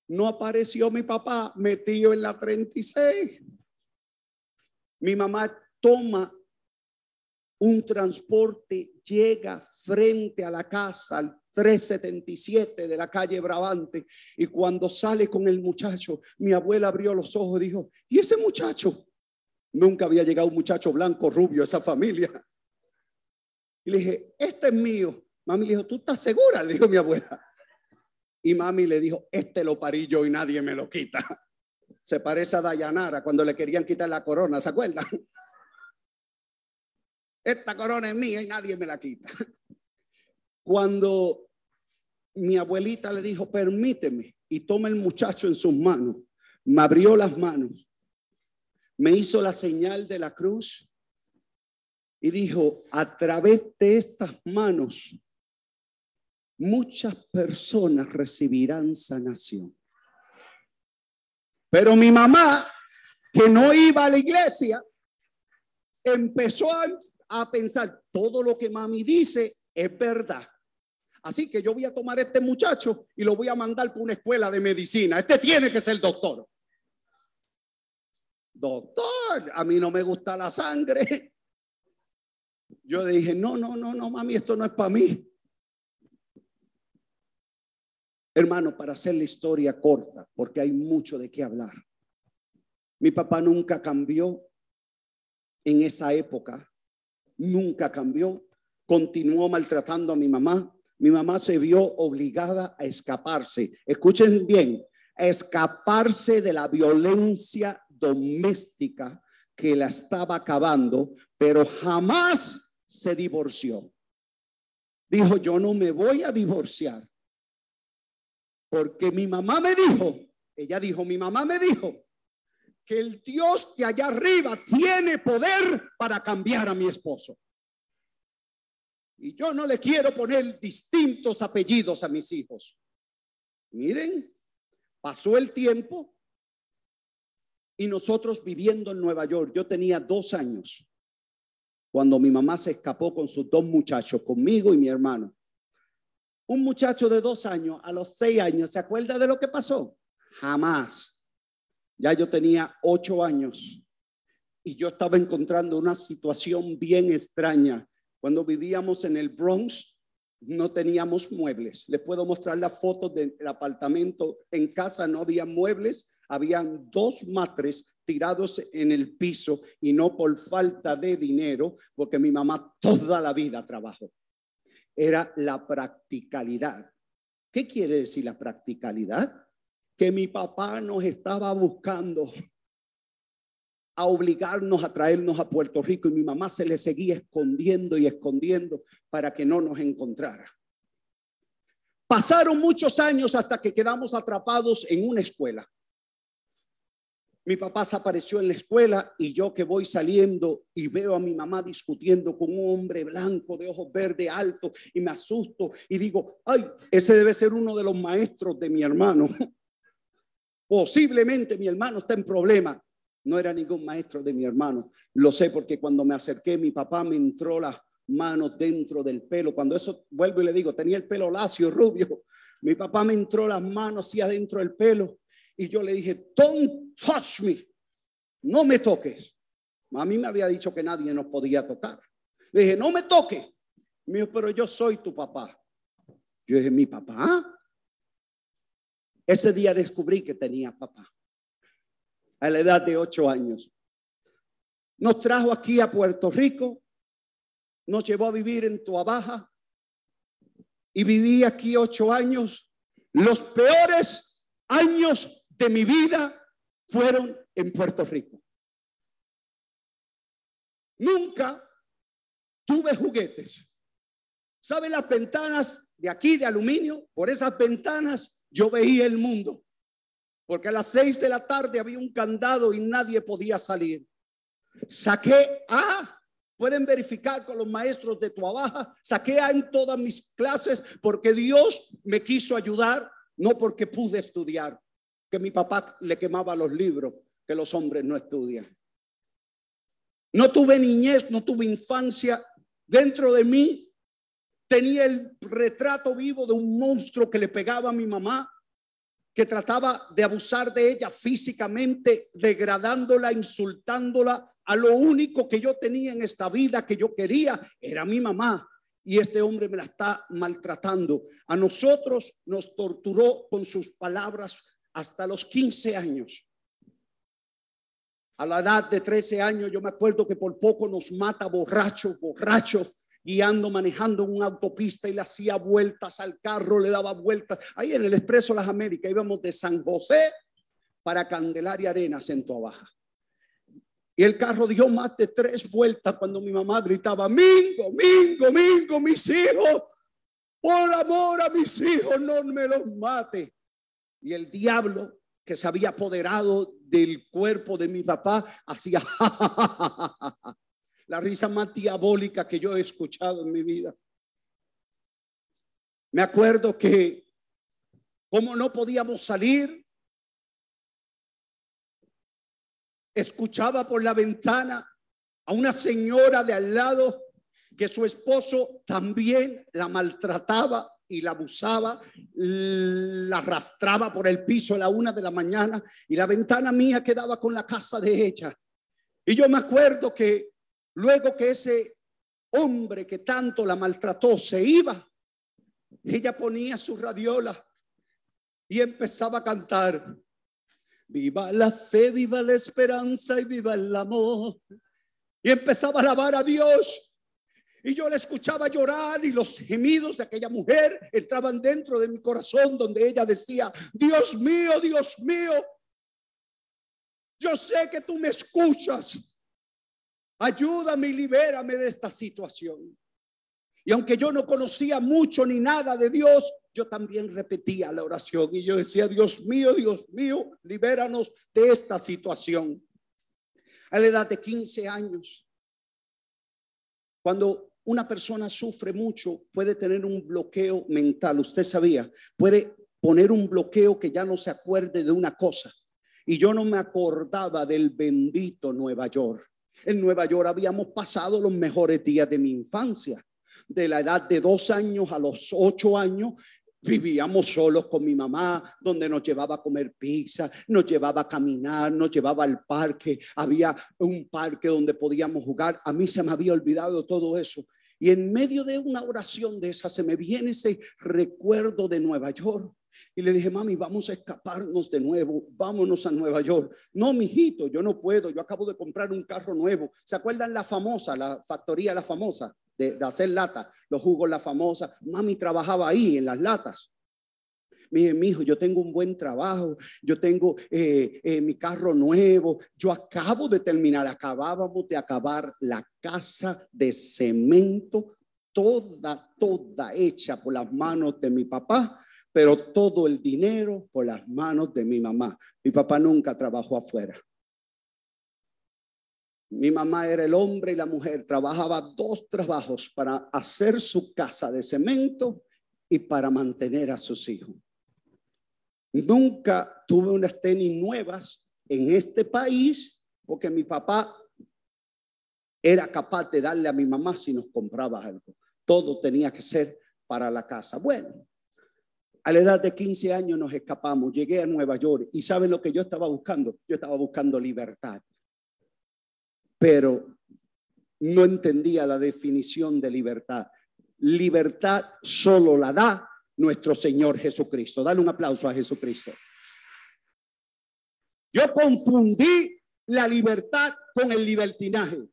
No apareció mi papá metido en la 36. Mi mamá toma un transporte llega frente a la casa, al 377 de la calle Brabante, y cuando sale con el muchacho, mi abuela abrió los ojos y dijo, ¿y ese muchacho? Nunca había llegado un muchacho blanco, rubio, esa familia. Y le dije, este es mío. Mami le dijo, ¿tú estás segura? Le dijo mi abuela. Y mami le dijo, este lo parí yo y nadie me lo quita. Se parece a Dayanara cuando le querían quitar la corona, ¿se acuerdan? Esta corona es mía y nadie me la quita. Cuando mi abuelita le dijo, permíteme, y toma el muchacho en sus manos, me abrió las manos, me hizo la señal de la cruz y dijo, a través de estas manos, muchas personas recibirán sanación. Pero mi mamá, que no iba a la iglesia, empezó a, pensar, todo lo que mami dice es verdad. Así que yo voy a tomar a este muchacho y lo voy a mandar por una escuela de medicina. Este tiene que ser doctor. Doctor, a mí no me gusta la sangre. Yo dije, no, no, no, no, mami, esto no es para mí. Hermano, para hacer la historia corta, porque hay mucho de qué hablar. Mi papá nunca cambió en esa época, nunca cambió, continuó maltratando a mi mamá. Mi mamá se vio obligada a escaparse. Escuchen bien, a escaparse de la violencia doméstica que la estaba acabando, pero jamás se divorció. Dijo, yo no me voy a divorciar porque mi mamá me dijo, ella dijo, mi mamá me dijo que el Dios de allá arriba tiene poder para cambiar a mi esposo. Y yo no le quiero poner distintos apellidos a mis hijos. Miren, pasó el tiempo y nosotros viviendo en Nueva York, yo tenía dos años cuando mi mamá se escapó con sus dos muchachos, conmigo y mi hermano. Un muchacho de dos años a los seis años, ¿se acuerda de lo que pasó? Jamás. Ya yo tenía ocho años y yo estaba encontrando una situación bien extraña. Cuando vivíamos en el Bronx, no teníamos muebles. Les puedo mostrar la foto del apartamento. En casa no había muebles, habían dos matres tirados en el piso y no por falta de dinero, porque mi mamá toda la vida trabajó era la practicalidad. ¿Qué quiere decir la practicalidad? Que mi papá nos estaba buscando a obligarnos a traernos a Puerto Rico y mi mamá se le seguía escondiendo y escondiendo para que no nos encontrara. Pasaron muchos años hasta que quedamos atrapados en una escuela. Mi papá se apareció en la escuela y yo que voy saliendo y veo a mi mamá discutiendo con un hombre blanco de ojos verdes alto y me asusto y digo, ay, ese debe ser uno de los maestros de mi hermano. Posiblemente mi hermano está en problema. No era ningún maestro de mi hermano. Lo sé porque cuando me acerqué, mi papá me entró las manos dentro del pelo. Cuando eso vuelvo y le digo, tenía el pelo lacio, rubio. Mi papá me entró las manos así adentro del pelo y yo le dije, don't touch me, no me toques. A mí me había dicho que nadie nos podía tocar. Le dije, no me toque. Me dijo, pero yo soy tu papá. Yo dije, ¿mi papá? Ese día descubrí que tenía papá. A la edad de ocho años. Nos trajo aquí a Puerto Rico. Nos llevó a vivir en Tuabaja. Y viví aquí ocho años. Los peores años de mi vida fueron en Puerto Rico. Nunca tuve juguetes. ¿Sabe las ventanas de aquí de aluminio? Por esas ventanas yo veía el mundo. Porque a las seis de la tarde había un candado y nadie podía salir. Saqué A, pueden verificar con los maestros de Tuabaja, saqué A en todas mis clases porque Dios me quiso ayudar, no porque pude estudiar que mi papá le quemaba los libros que los hombres no estudian. No tuve niñez, no tuve infancia. Dentro de mí tenía el retrato vivo de un monstruo que le pegaba a mi mamá, que trataba de abusar de ella físicamente, degradándola, insultándola. A lo único que yo tenía en esta vida que yo quería era mi mamá. Y este hombre me la está maltratando. A nosotros nos torturó con sus palabras hasta los 15 años. A la edad de 13 años, yo me acuerdo que por poco nos mata borracho, borracho, guiando, manejando una autopista y le hacía vueltas al carro, le daba vueltas. Ahí en el Expreso Las Américas íbamos de San José para Candelaria Arenas en Baja. Y el carro dio más de tres vueltas cuando mi mamá gritaba, Mingo, Mingo, Mingo, mis hijos, por amor a mis hijos, no me los mate. Y el diablo que se había apoderado del cuerpo de mi papá hacía la risa más diabólica que yo he escuchado en mi vida. Me acuerdo que como no podíamos salir, escuchaba por la ventana a una señora de al lado que su esposo también la maltrataba y la abusaba, la arrastraba por el piso a la una de la mañana y la ventana mía quedaba con la casa de ella. Y yo me acuerdo que luego que ese hombre que tanto la maltrató se iba, ella ponía su radiola y empezaba a cantar. Viva la fe, viva la esperanza y viva el amor. Y empezaba a alabar a Dios. Y yo le escuchaba llorar y los gemidos de aquella mujer entraban dentro de mi corazón donde ella decía, Dios mío, Dios mío, yo sé que tú me escuchas. Ayúdame y libérame de esta situación. Y aunque yo no conocía mucho ni nada de Dios, yo también repetía la oración y yo decía, Dios mío, Dios mío, libéranos de esta situación. A la edad de 15 años, cuando una persona sufre mucho, puede tener un bloqueo mental, usted sabía, puede poner un bloqueo que ya no se acuerde de una cosa. Y yo no me acordaba del bendito Nueva York. En Nueva York habíamos pasado los mejores días de mi infancia de la edad de dos años a los ocho años, Vivíamos solos con mi mamá, donde nos llevaba a comer pizza, nos llevaba a caminar, nos llevaba al parque. Había un parque donde podíamos jugar. A mí se me había olvidado todo eso. Y en medio de una oración de esa se me viene ese recuerdo de Nueva York. Y le dije, mami, vamos a escaparnos de nuevo, vámonos a Nueva York. No, mijito, yo no puedo, yo acabo de comprar un carro nuevo. ¿Se acuerdan la famosa, la factoría la famosa? de, hacer lata, los jugos, la famosa. Mami trabajaba ahí en las latas. Mire, mi hijo, yo tengo un buen trabajo, yo tengo eh, eh, mi carro nuevo, yo acabo de terminar, acabábamos de acabar la casa de cemento, toda, toda hecha por las manos de mi papá, pero todo el dinero por las manos de mi mamá. Mi papá nunca trabajó afuera. Mi mamá era el hombre y la mujer. Trabajaba dos trabajos para hacer su casa de cemento y para mantener a sus hijos. Nunca tuve unas tenis nuevas en este país porque mi papá era capaz de darle a mi mamá si nos compraba algo. Todo tenía que ser para la casa. Bueno, a la edad de 15 años nos escapamos. Llegué a Nueva York y ¿saben lo que yo estaba buscando? Yo estaba buscando libertad pero no entendía la definición de libertad. Libertad solo la da nuestro Señor Jesucristo. Dale un aplauso a Jesucristo. Yo confundí la libertad con el libertinaje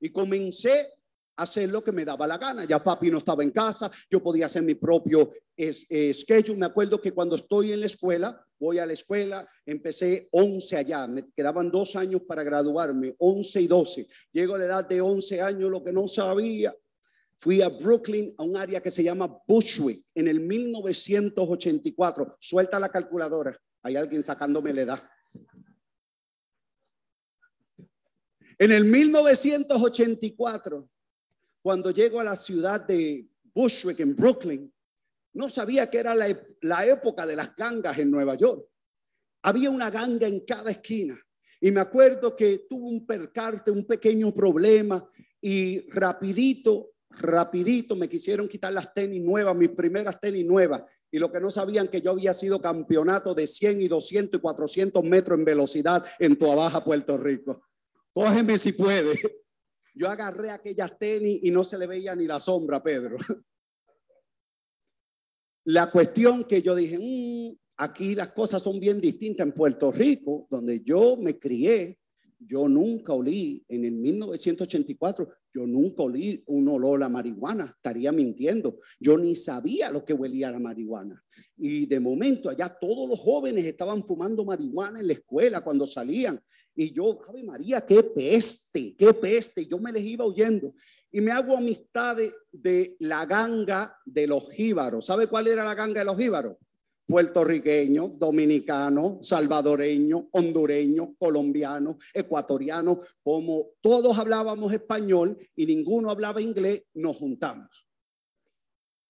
y comencé hacer lo que me daba la gana. Ya papi no estaba en casa, yo podía hacer mi propio es, schedule. Me acuerdo que cuando estoy en la escuela, voy a la escuela, empecé 11 allá, me quedaban dos años para graduarme, 11 y 12. Llego a la edad de 11 años, lo que no sabía. Fui a Brooklyn, a un área que se llama Bushwick, en el 1984. Suelta la calculadora. Hay alguien sacándome la edad. En el 1984 cuando llego a la ciudad de Bushwick, en Brooklyn, no sabía que era la, época de las gangas en Nueva York. Había una ganga en cada esquina. Y me acuerdo que tuvo un percarte, un pequeño problema y rapidito, rapidito me quisieron quitar las tenis nuevas, mis primeras tenis nuevas. Y lo que no sabían que yo había sido campeonato de 100 y 200 y 400 metros en velocidad en Tua Baja, Puerto Rico. Cógeme si puede. Yo agarré aquellas tenis y no se le veía ni la sombra, Pedro. La cuestión que yo dije, mm, aquí las cosas son bien distintas. En Puerto Rico, donde yo me crié, yo nunca olí en el 1984 Yo nunca olí un olor a marihuana, estaría mintiendo. Yo ni sabía lo que huelía la marihuana. Y de momento allá todos los jóvenes estaban fumando marihuana en la escuela cuando salían. Y yo, Ave María, qué peste, qué peste. Yo me les iba huyendo. Y me hago amistad de, de la ganga de los jíbaros. ¿Sabe cuál era la ganga de los jíbaros? puertorriqueño, dominicano, salvadoreño, hondureño, colombiano, ecuatoriano, como todos hablábamos español y ninguno hablaba inglés, nos juntamos.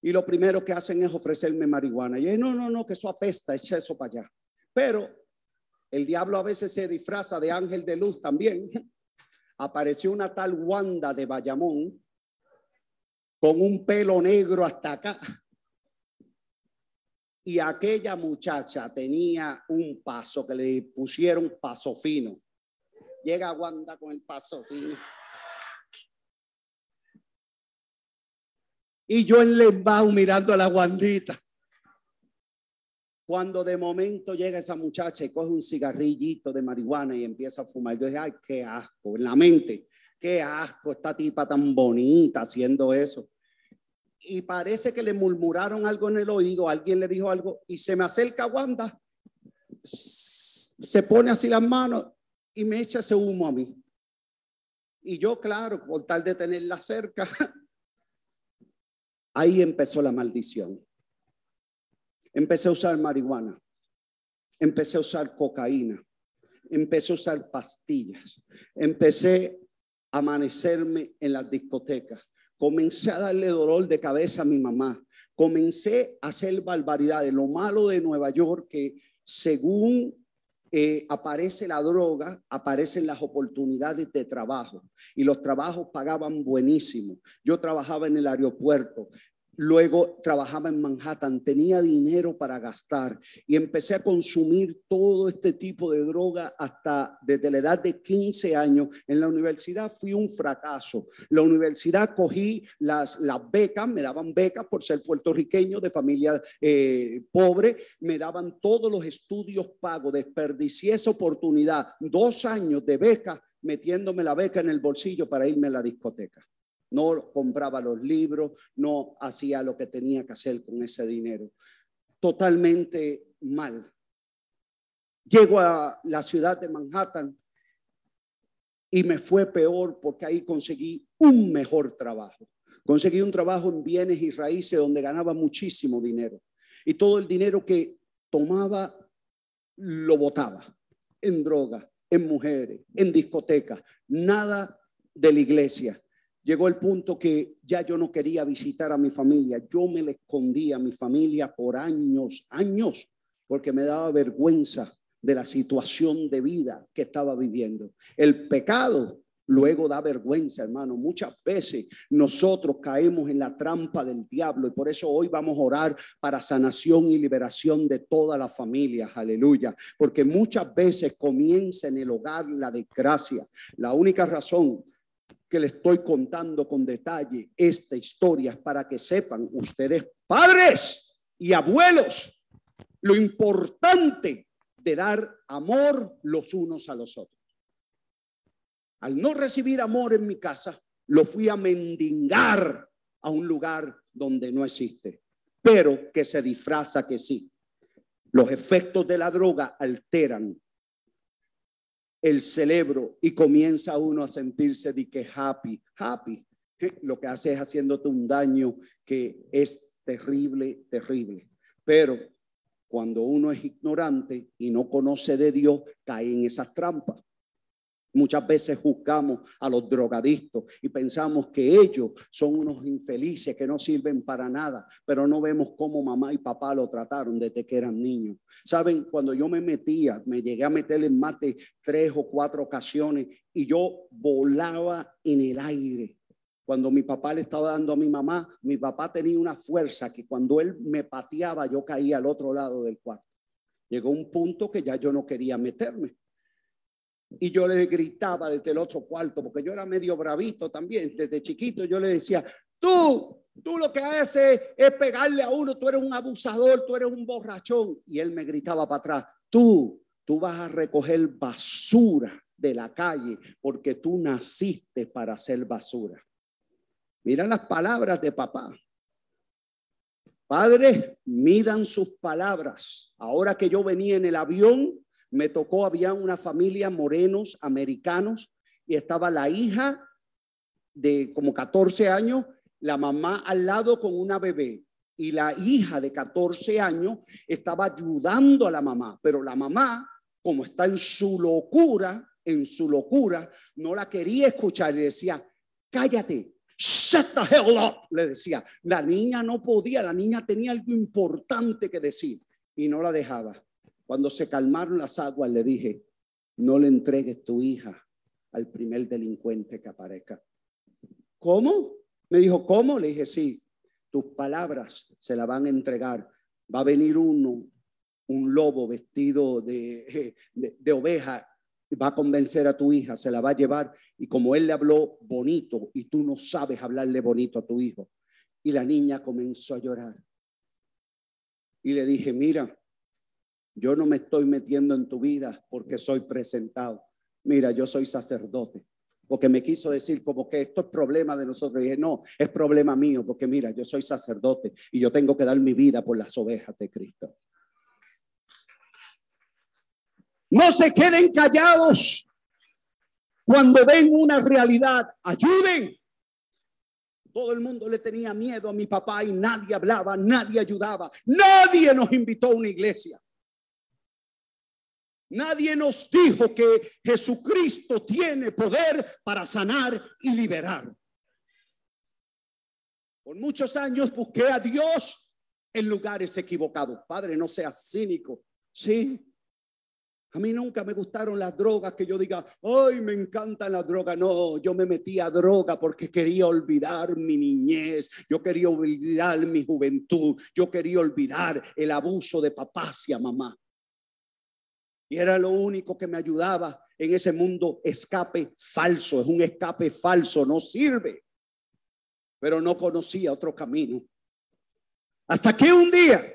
Y lo primero que hacen es ofrecerme marihuana. Y yo, no, no, no, que eso apesta, echa eso para allá. Pero el diablo a veces se disfraza de ángel de luz también. Apareció una tal Wanda de Bayamón con un pelo negro hasta acá y aquella muchacha tenía un paso que le pusieron paso fino. Llega Wanda con el paso fino. Y yo en Lembao mirando a la Wandita. Cuando de momento llega esa muchacha y coge un cigarrillito de marihuana y empieza a fumar, yo dije, ay, qué asco, en la mente, qué asco, esta tipa tan bonita haciendo eso y parece que le murmuraron algo en el oído, alguien le dijo algo y se me acerca Wanda, se pone así las manos y me echa ese humo a mí. Y yo, claro, por tal de tenerla cerca, ahí empezó la maldición. Empecé a usar marihuana, empecé a usar cocaína, empecé a usar pastillas, empecé a amanecerme en las discotecas, Comencé a darle dolor de cabeza a mi mamá. Comencé a hacer barbaridades. Lo malo de Nueva York que según eh, aparece la droga, aparecen las oportunidades de trabajo y los trabajos pagaban buenísimo. Yo trabajaba en el aeropuerto, Luego trabajaba en Manhattan, tenía dinero para gastar y empecé a consumir todo este tipo de droga hasta desde la edad de 15 años. En la universidad fui un fracaso. La universidad cogí las, las becas, me daban becas por ser puertorriqueño de familia eh, pobre, me daban todos los estudios pagos, desperdicié esa oportunidad, dos años de beca metiéndome la beca en el bolsillo para irme a la discoteca no compraba los libros, no hacía lo que tenía que hacer con ese dinero. Totalmente mal. Llego a la ciudad de Manhattan y me fue peor porque ahí conseguí un mejor trabajo. Conseguí un trabajo en bienes y raíces donde ganaba muchísimo dinero. Y todo el dinero que tomaba lo botaba en droga, en mujeres, en discotecas, nada de la iglesia llegó el punto que ya yo no quería visitar a mi familia. Yo me le escondía a mi familia por años, años, porque me daba vergüenza de la situación de vida que estaba viviendo. El pecado luego da vergüenza, hermano. Muchas veces nosotros caemos en la trampa del diablo y por eso hoy vamos a orar para sanación y liberación de toda la familia. Aleluya. Porque muchas veces comienza en el hogar la desgracia. La única razón que le estoy contando con detalle esta historia para que sepan ustedes, padres y abuelos, lo importante de dar amor los unos a los otros. Al no recibir amor en mi casa, lo fui a mendigar a un lugar donde no existe, pero que se disfraza que sí. Los efectos de la droga alteran el cerebro y comienza uno a sentirse de que happy, happy. Lo que hace es haciéndote un daño que es terrible, terrible. Pero cuando uno es ignorante y no conoce de Dios, cae en esas trampas. Muchas veces juzgamos a los drogadictos y pensamos que ellos son unos infelices que no sirven para nada, pero no vemos cómo mamá y papá lo trataron desde que eran niños. Saben, cuando yo me metía, me llegué a meter en tres o cuatro ocasiones y yo volaba en el aire. Cuando mi papá le estaba dando a mi mamá, mi papá tenía una fuerza que cuando él me pateaba, yo caía al otro lado del cuarto. Llegó un punto que ya yo no quería meterme y yo le gritaba desde el otro cuarto, porque yo era medio bravito también, desde chiquito yo le decía, tú, tú lo que haces es pegarle a uno, tú eres un abusador, tú eres un borrachón. Y él me gritaba para atrás, tú, tú vas a recoger basura de la calle porque tú naciste para hacer basura. Mira las palabras de papá. Padres, midan sus palabras. Ahora que yo venía en el avión, me tocó, había una familia morenos americanos y estaba la hija de como 14 años, la mamá al lado con una bebé y la hija de 14 años estaba ayudando a la mamá, pero la mamá, como está en su locura, en su locura, no la quería escuchar y decía, cállate, shut the hell up, le decía. La niña no podía, la niña tenía algo importante que decir y no la dejaba. Cuando se calmaron las aguas, le dije, no le entregues tu hija al primer delincuente que aparezca. ¿Cómo? Me dijo, ¿cómo? Le dije, sí, tus palabras se la van a entregar. Va a venir uno, un lobo vestido de, de, oveja, va a convencer a tu hija, se la va a llevar y como él le habló bonito y tú no sabes hablarle bonito a tu hijo. Y la niña comenzó a llorar. Y le dije, mira, yo no me estoy metiendo en tu vida porque soy presentado. Mira, yo soy sacerdote porque me quiso decir como que esto es problema de nosotros. Y dije, no, es problema mío, porque mira, yo soy sacerdote y yo tengo que dar mi vida por las ovejas de Cristo. No se queden callados cuando ven una realidad. Ayuden. Todo el mundo le tenía miedo a mi papá y nadie hablaba, nadie ayudaba, nadie nos invitó a una iglesia. Nadie nos dijo que Jesucristo tiene poder para sanar y liberar. Por muchos años busqué a Dios en lugares equivocados. Padre, no seas cínico. Sí. A mí nunca me gustaron las drogas que yo diga, ay, me encanta la droga. No, yo me metí a droga porque quería olvidar mi niñez, yo quería olvidar mi juventud, yo quería olvidar el abuso de papá hacia mamá. Y era lo único que me ayudaba en ese mundo escape falso. Es un escape falso, no sirve. Pero no conocía otro camino. Hasta que un día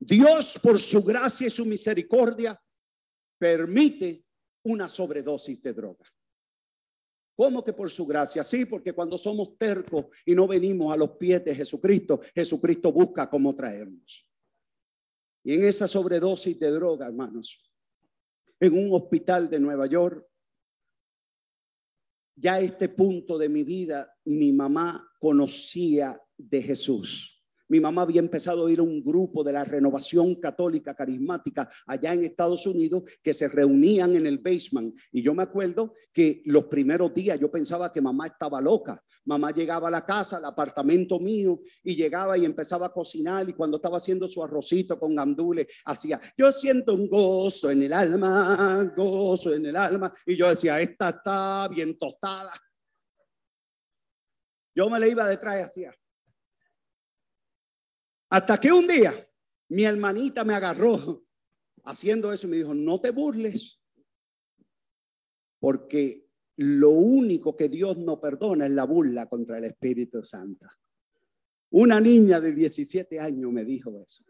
Dios, por su gracia y su misericordia, permite una sobredosis de droga. ¿Cómo que por su gracia? Sí, porque cuando somos tercos y no venimos a los pies de Jesucristo, Jesucristo busca cómo traernos. Y en esa sobredosis de droga, hermanos, en un hospital de Nueva York, ya este punto de mi vida, mi mamá conocía de Jesús. Mi mamá había empezado a ir a un grupo de la renovación católica carismática allá en Estados Unidos que se reunían en el basement. Y yo me acuerdo que los primeros días yo pensaba que mamá estaba loca. Mamá llegaba a la casa, al apartamento mío, y llegaba y empezaba a cocinar. Y cuando estaba haciendo su arrocito con gandules, hacía, yo siento un gozo en el alma, gozo en el alma. Y yo decía, esta está bien tostada. Yo me le iba detrás y hacía. Hasta que un día mi hermanita me agarró haciendo eso y me dijo, no te burles, porque lo único que Dios no perdona es la burla contra el Espíritu Santo. Una niña de 17 años me dijo eso.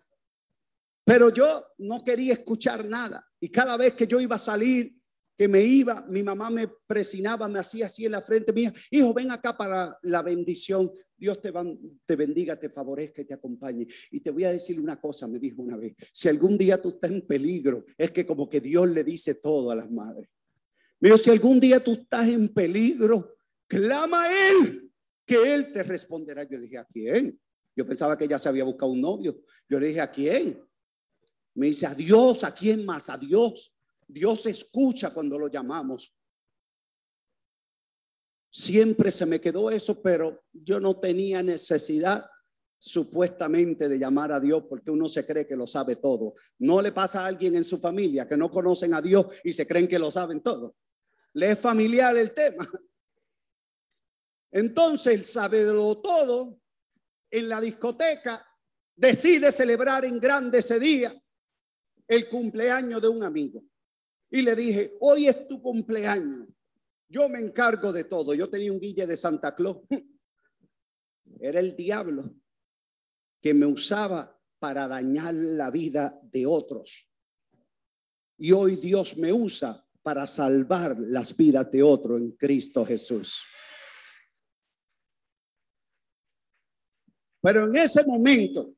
Pero yo no quería escuchar nada. Y cada vez que yo iba a salir, que me iba, mi mamá me presionaba, me hacía así en la frente mía, hijo, ven acá para la bendición. Dios te, te bendiga, te favorezca y te acompañe. Y te voy a decir una cosa, me dijo una vez, si algún día tú estás en peligro, es que como que Dios le dice todo a las madres. Me dijo, si algún día tú estás en peligro, clama a Él, que Él te responderá. Yo le dije, ¿a quién? Yo pensaba que ella se había buscado un novio. Yo le dije, ¿a quién? Me dice, a Dios, ¿a quién más? A Dios. Dios escucha cuando lo llamamos. Siempre se me quedó eso, pero yo no tenía necesidad supuestamente de llamar a Dios porque uno se cree que lo sabe todo. No le pasa a alguien en su familia que no conocen a Dios y se creen que lo saben todo. Le es familiar el tema. Entonces el sabedor todo en la discoteca decide celebrar en grande ese día el cumpleaños de un amigo y le dije, hoy es tu cumpleaños, yo me encargo de todo. Yo tenía un guille de Santa Claus. Era el diablo que me usaba para dañar la vida de otros. Y hoy Dios me usa para salvar las vidas de otro en Cristo Jesús. Pero en ese momento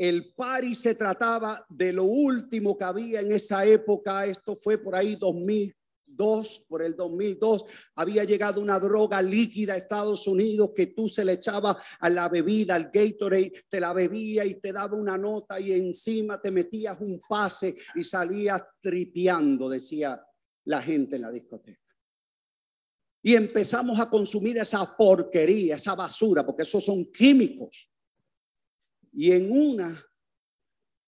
el pari se trataba de lo último que había en esa época. Esto fue por ahí 2002, por el 2002, había llegado una droga líquida a Estados Unidos que tú se le echaba a la bebida, al Gatorade, te la bebía y te daba una nota y encima te metías un pase y salías tripeando, decía la gente en la discoteca. Y empezamos a consumir esa porquería, esa basura, porque esos son químicos. Y en una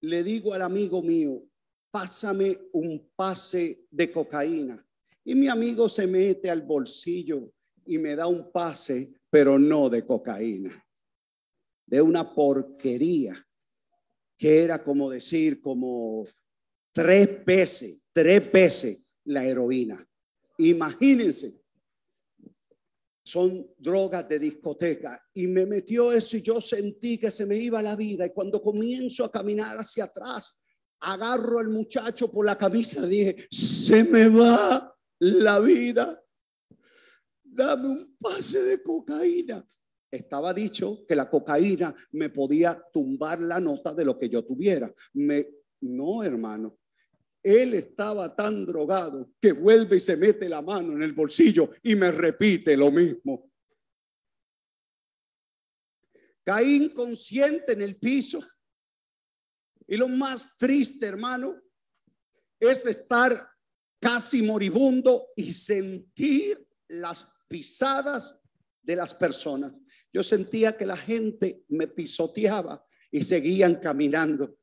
le digo al amigo mío, pásame un pase de cocaína. Y mi amigo se mete al bolsillo y me da un pase, pero no de cocaína, de una porquería, que era como decir, como tres veces, tres veces la heroína. Imagínense son drogas de discoteca. Y me metió eso y yo sentí que se me iba la vida. Y cuando comienzo a caminar hacia atrás, agarro al muchacho por la camisa, dije, se me va la vida. Dame un pase de cocaína. Estaba dicho que la cocaína me podía tumbar la nota de lo que yo tuviera. Me, no, hermano. Él estaba tan drogado que vuelve y se mete la mano en el bolsillo y me repite lo mismo. Caí inconsciente en el piso. Y lo más triste, hermano, es estar casi moribundo y sentir las pisadas de las personas. Yo sentía que la gente me pisoteaba y seguían caminando.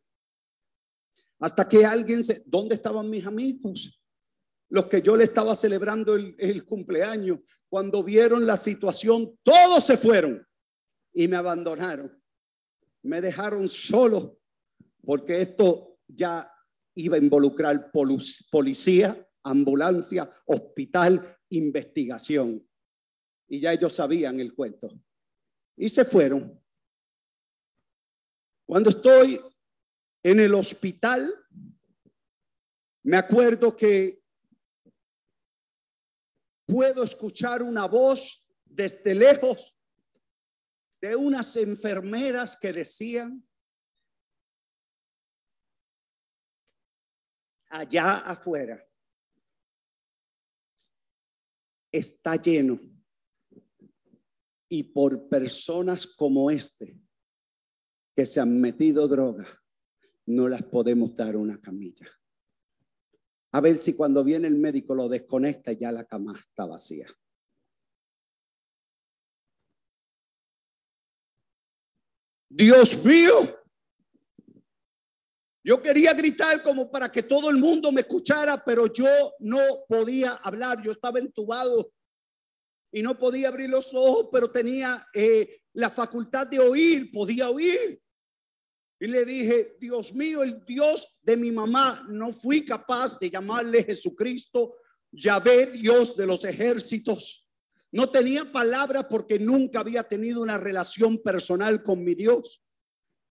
Hasta que alguien se, ¿dónde estaban mis amigos? Los que yo le estaba celebrando el, el cumpleaños, cuando vieron la situación, todos se fueron y me abandonaron. Me dejaron solo porque esto ya iba a involucrar policía, ambulancia, hospital, investigación. Y ya ellos sabían el cuento. Y se fueron. Cuando estoy en el hospital, me acuerdo que puedo escuchar una voz desde lejos de unas enfermeras que decían, allá afuera está lleno y por personas como este que se han metido droga no las podemos dar una camilla. A ver si cuando viene el médico lo desconecta ya la cama está vacía. Dios mío, yo quería gritar como para que todo el mundo me escuchara, pero yo no podía hablar. Yo estaba entubado y no podía abrir los ojos, pero tenía eh, la facultad de oír, podía oír. Y le dije, Dios mío, el Dios de mi mamá, no fui capaz de llamarle Jesucristo, Yahvé, Dios de los ejércitos. No tenía palabra porque nunca había tenido una relación personal con mi Dios.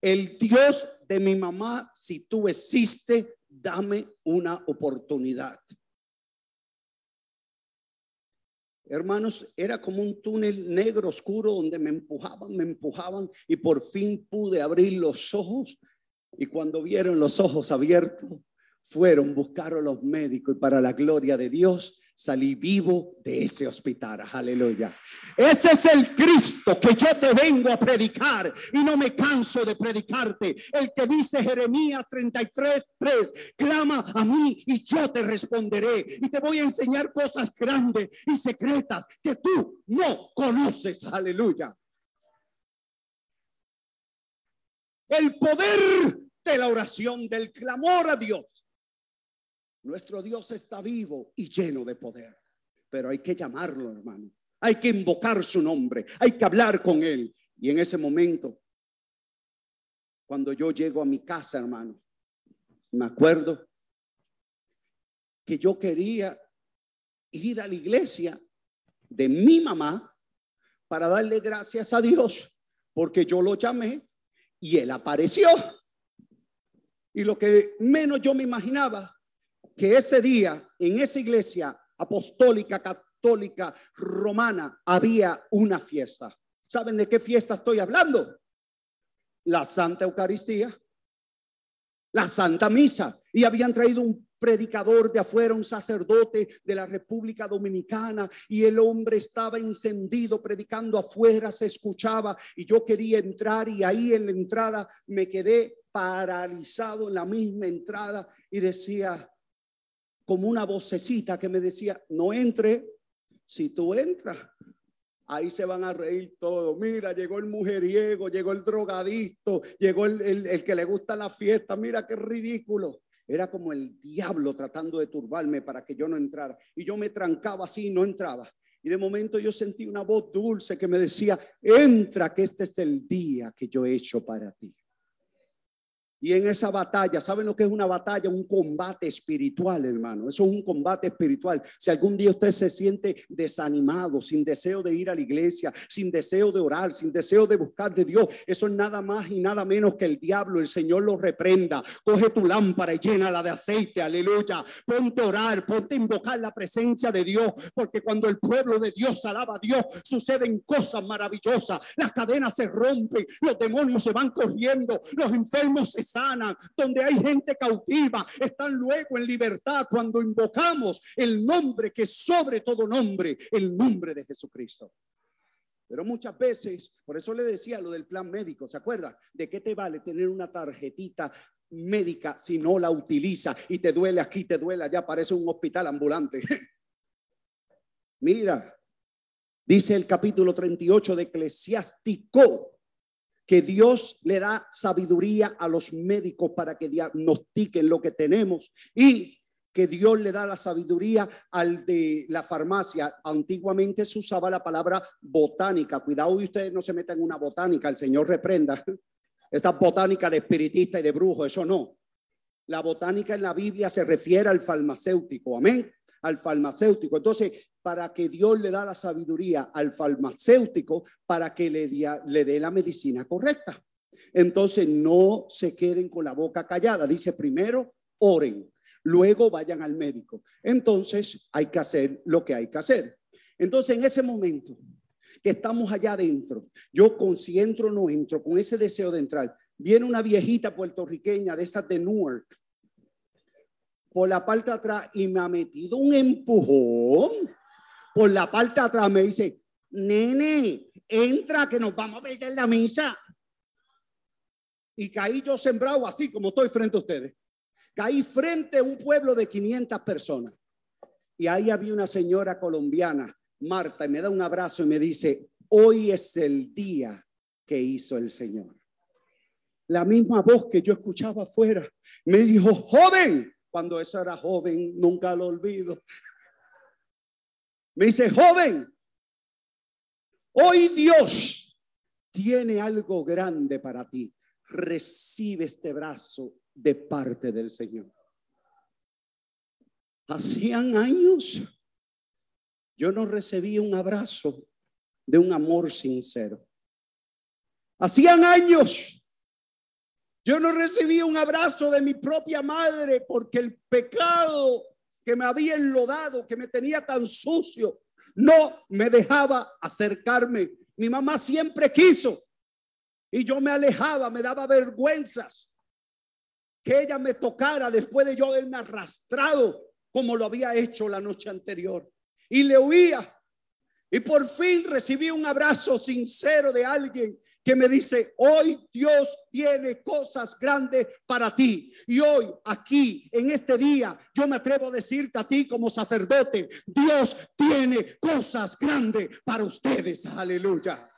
El Dios de mi mamá, si tú existes, dame una oportunidad. Hermanos, era como un túnel negro oscuro donde me empujaban, me empujaban y por fin pude abrir los ojos. Y cuando vieron los ojos abiertos, fueron, buscaron los médicos y para la gloria de Dios salí vivo de ese hospital. Aleluya. Ese es el Cristo que yo te vengo a predicar y no me canso de predicarte. El que dice Jeremías 33, 3, clama a mí y yo te responderé y te voy a enseñar cosas grandes y secretas que tú no conoces. Aleluya. El poder de la oración, del clamor a Dios nuestro Dios está vivo y lleno de poder, pero hay que llamarlo, hermano. Hay que invocar su nombre, hay que hablar con él. Y en ese momento, cuando yo llego a mi casa, hermano, me acuerdo que yo quería ir a la iglesia de mi mamá para darle gracias a Dios, porque yo lo llamé y él apareció. Y lo que menos yo me imaginaba que ese día en esa iglesia apostólica, católica, romana, había una fiesta. ¿Saben de qué fiesta estoy hablando? La Santa Eucaristía, la Santa Misa. Y habían traído un predicador de afuera, un sacerdote de la República Dominicana, y el hombre estaba encendido predicando afuera, se escuchaba, y yo quería entrar, y ahí en la entrada me quedé paralizado en la misma entrada y decía, como una vocecita que me decía, no entre, si tú entras, ahí se van a reír todos. Mira, llegó el mujeriego, llegó el drogadicto, llegó el, el, que le gusta la fiesta, mira qué ridículo. Era como el diablo tratando de turbarme para que yo no entrara. Y yo me trancaba así no entraba. Y de momento yo sentí una voz dulce que me decía, entra, que este es el día que yo he hecho para ti. Y en esa batalla, ¿saben lo que es una batalla? Un combate espiritual, hermano. Eso es un combate espiritual. Si algún día usted se siente desanimado, sin deseo de ir a la iglesia, sin deseo de orar, sin deseo de buscar de Dios, eso es nada más y nada menos que el diablo. El Señor lo reprenda. Coge tu lámpara y llénala de aceite, aleluya. Ponte a orar, ponte a invocar la presencia de Dios, porque cuando el pueblo de Dios alaba a Dios, suceden cosas maravillosas. Las cadenas se rompen, los demonios se van corriendo, los enfermos se sana, donde hay gente cautiva, están luego en libertad cuando invocamos el nombre que sobre todo nombre, el nombre de Jesucristo. Pero muchas veces, por eso le decía lo del plan médico, ¿se acuerda? ¿De qué te vale tener una tarjetita médica si no la utiliza y te duele aquí, te duele allá, parece un hospital ambulante? Mira, dice el capítulo 38 de Eclesiástico, que Dios le da sabiduría a los médicos para que diagnostiquen lo que tenemos y que Dios le da la sabiduría al de la farmacia. Antiguamente se usaba la palabra botánica. Cuidado y ustedes no se metan en una botánica, el Señor reprenda. Esta botánica de espiritista y de brujo, eso no. La botánica en la Biblia se refiere al farmacéutico, amén, al farmacéutico. Entonces, para que Dios le da la sabiduría al farmacéutico para que le, le dé la medicina correcta. Entonces, no se queden con la boca callada. Dice primero, oren, luego vayan al médico. Entonces, hay que hacer lo que hay que hacer. Entonces, en ese momento que estamos allá adentro, yo con si entro o no entro, con ese deseo de entrar, viene una viejita puertorriqueña de esas de Newark por la parte de atrás y me ha metido un empujón por la parte de atrás. Me dice, nene, entra que nos vamos a perder la misa. Y caí yo sembrado así como estoy frente a ustedes. Caí frente a un pueblo de 500 personas. Y ahí había una señora colombiana, Marta, y me da un abrazo y me dice, hoy es el día que hizo el Señor. La misma voz que yo escuchaba afuera me dijo, joven, cuando eso era joven, nunca lo olvido. Me dice, joven, hoy Dios tiene algo grande para ti. Recibe este brazo de parte del Señor. Hacían años yo no recibí un abrazo de un amor sincero. Hacían años yo no recibí un abrazo de mi propia madre porque el pecado que me había enlodado, que me tenía tan sucio, no me dejaba acercarme. Mi mamá siempre quiso y yo me alejaba, me daba vergüenzas que ella me tocara después de yo haberme arrastrado como lo había hecho la noche anterior. Y le huía y por fin recibí un abrazo sincero de alguien que me dice, hoy Dios tiene cosas grandes para ti. Y hoy, aquí, en este día, yo me atrevo a decirte a ti como sacerdote, Dios tiene cosas grandes para ustedes. Aleluya.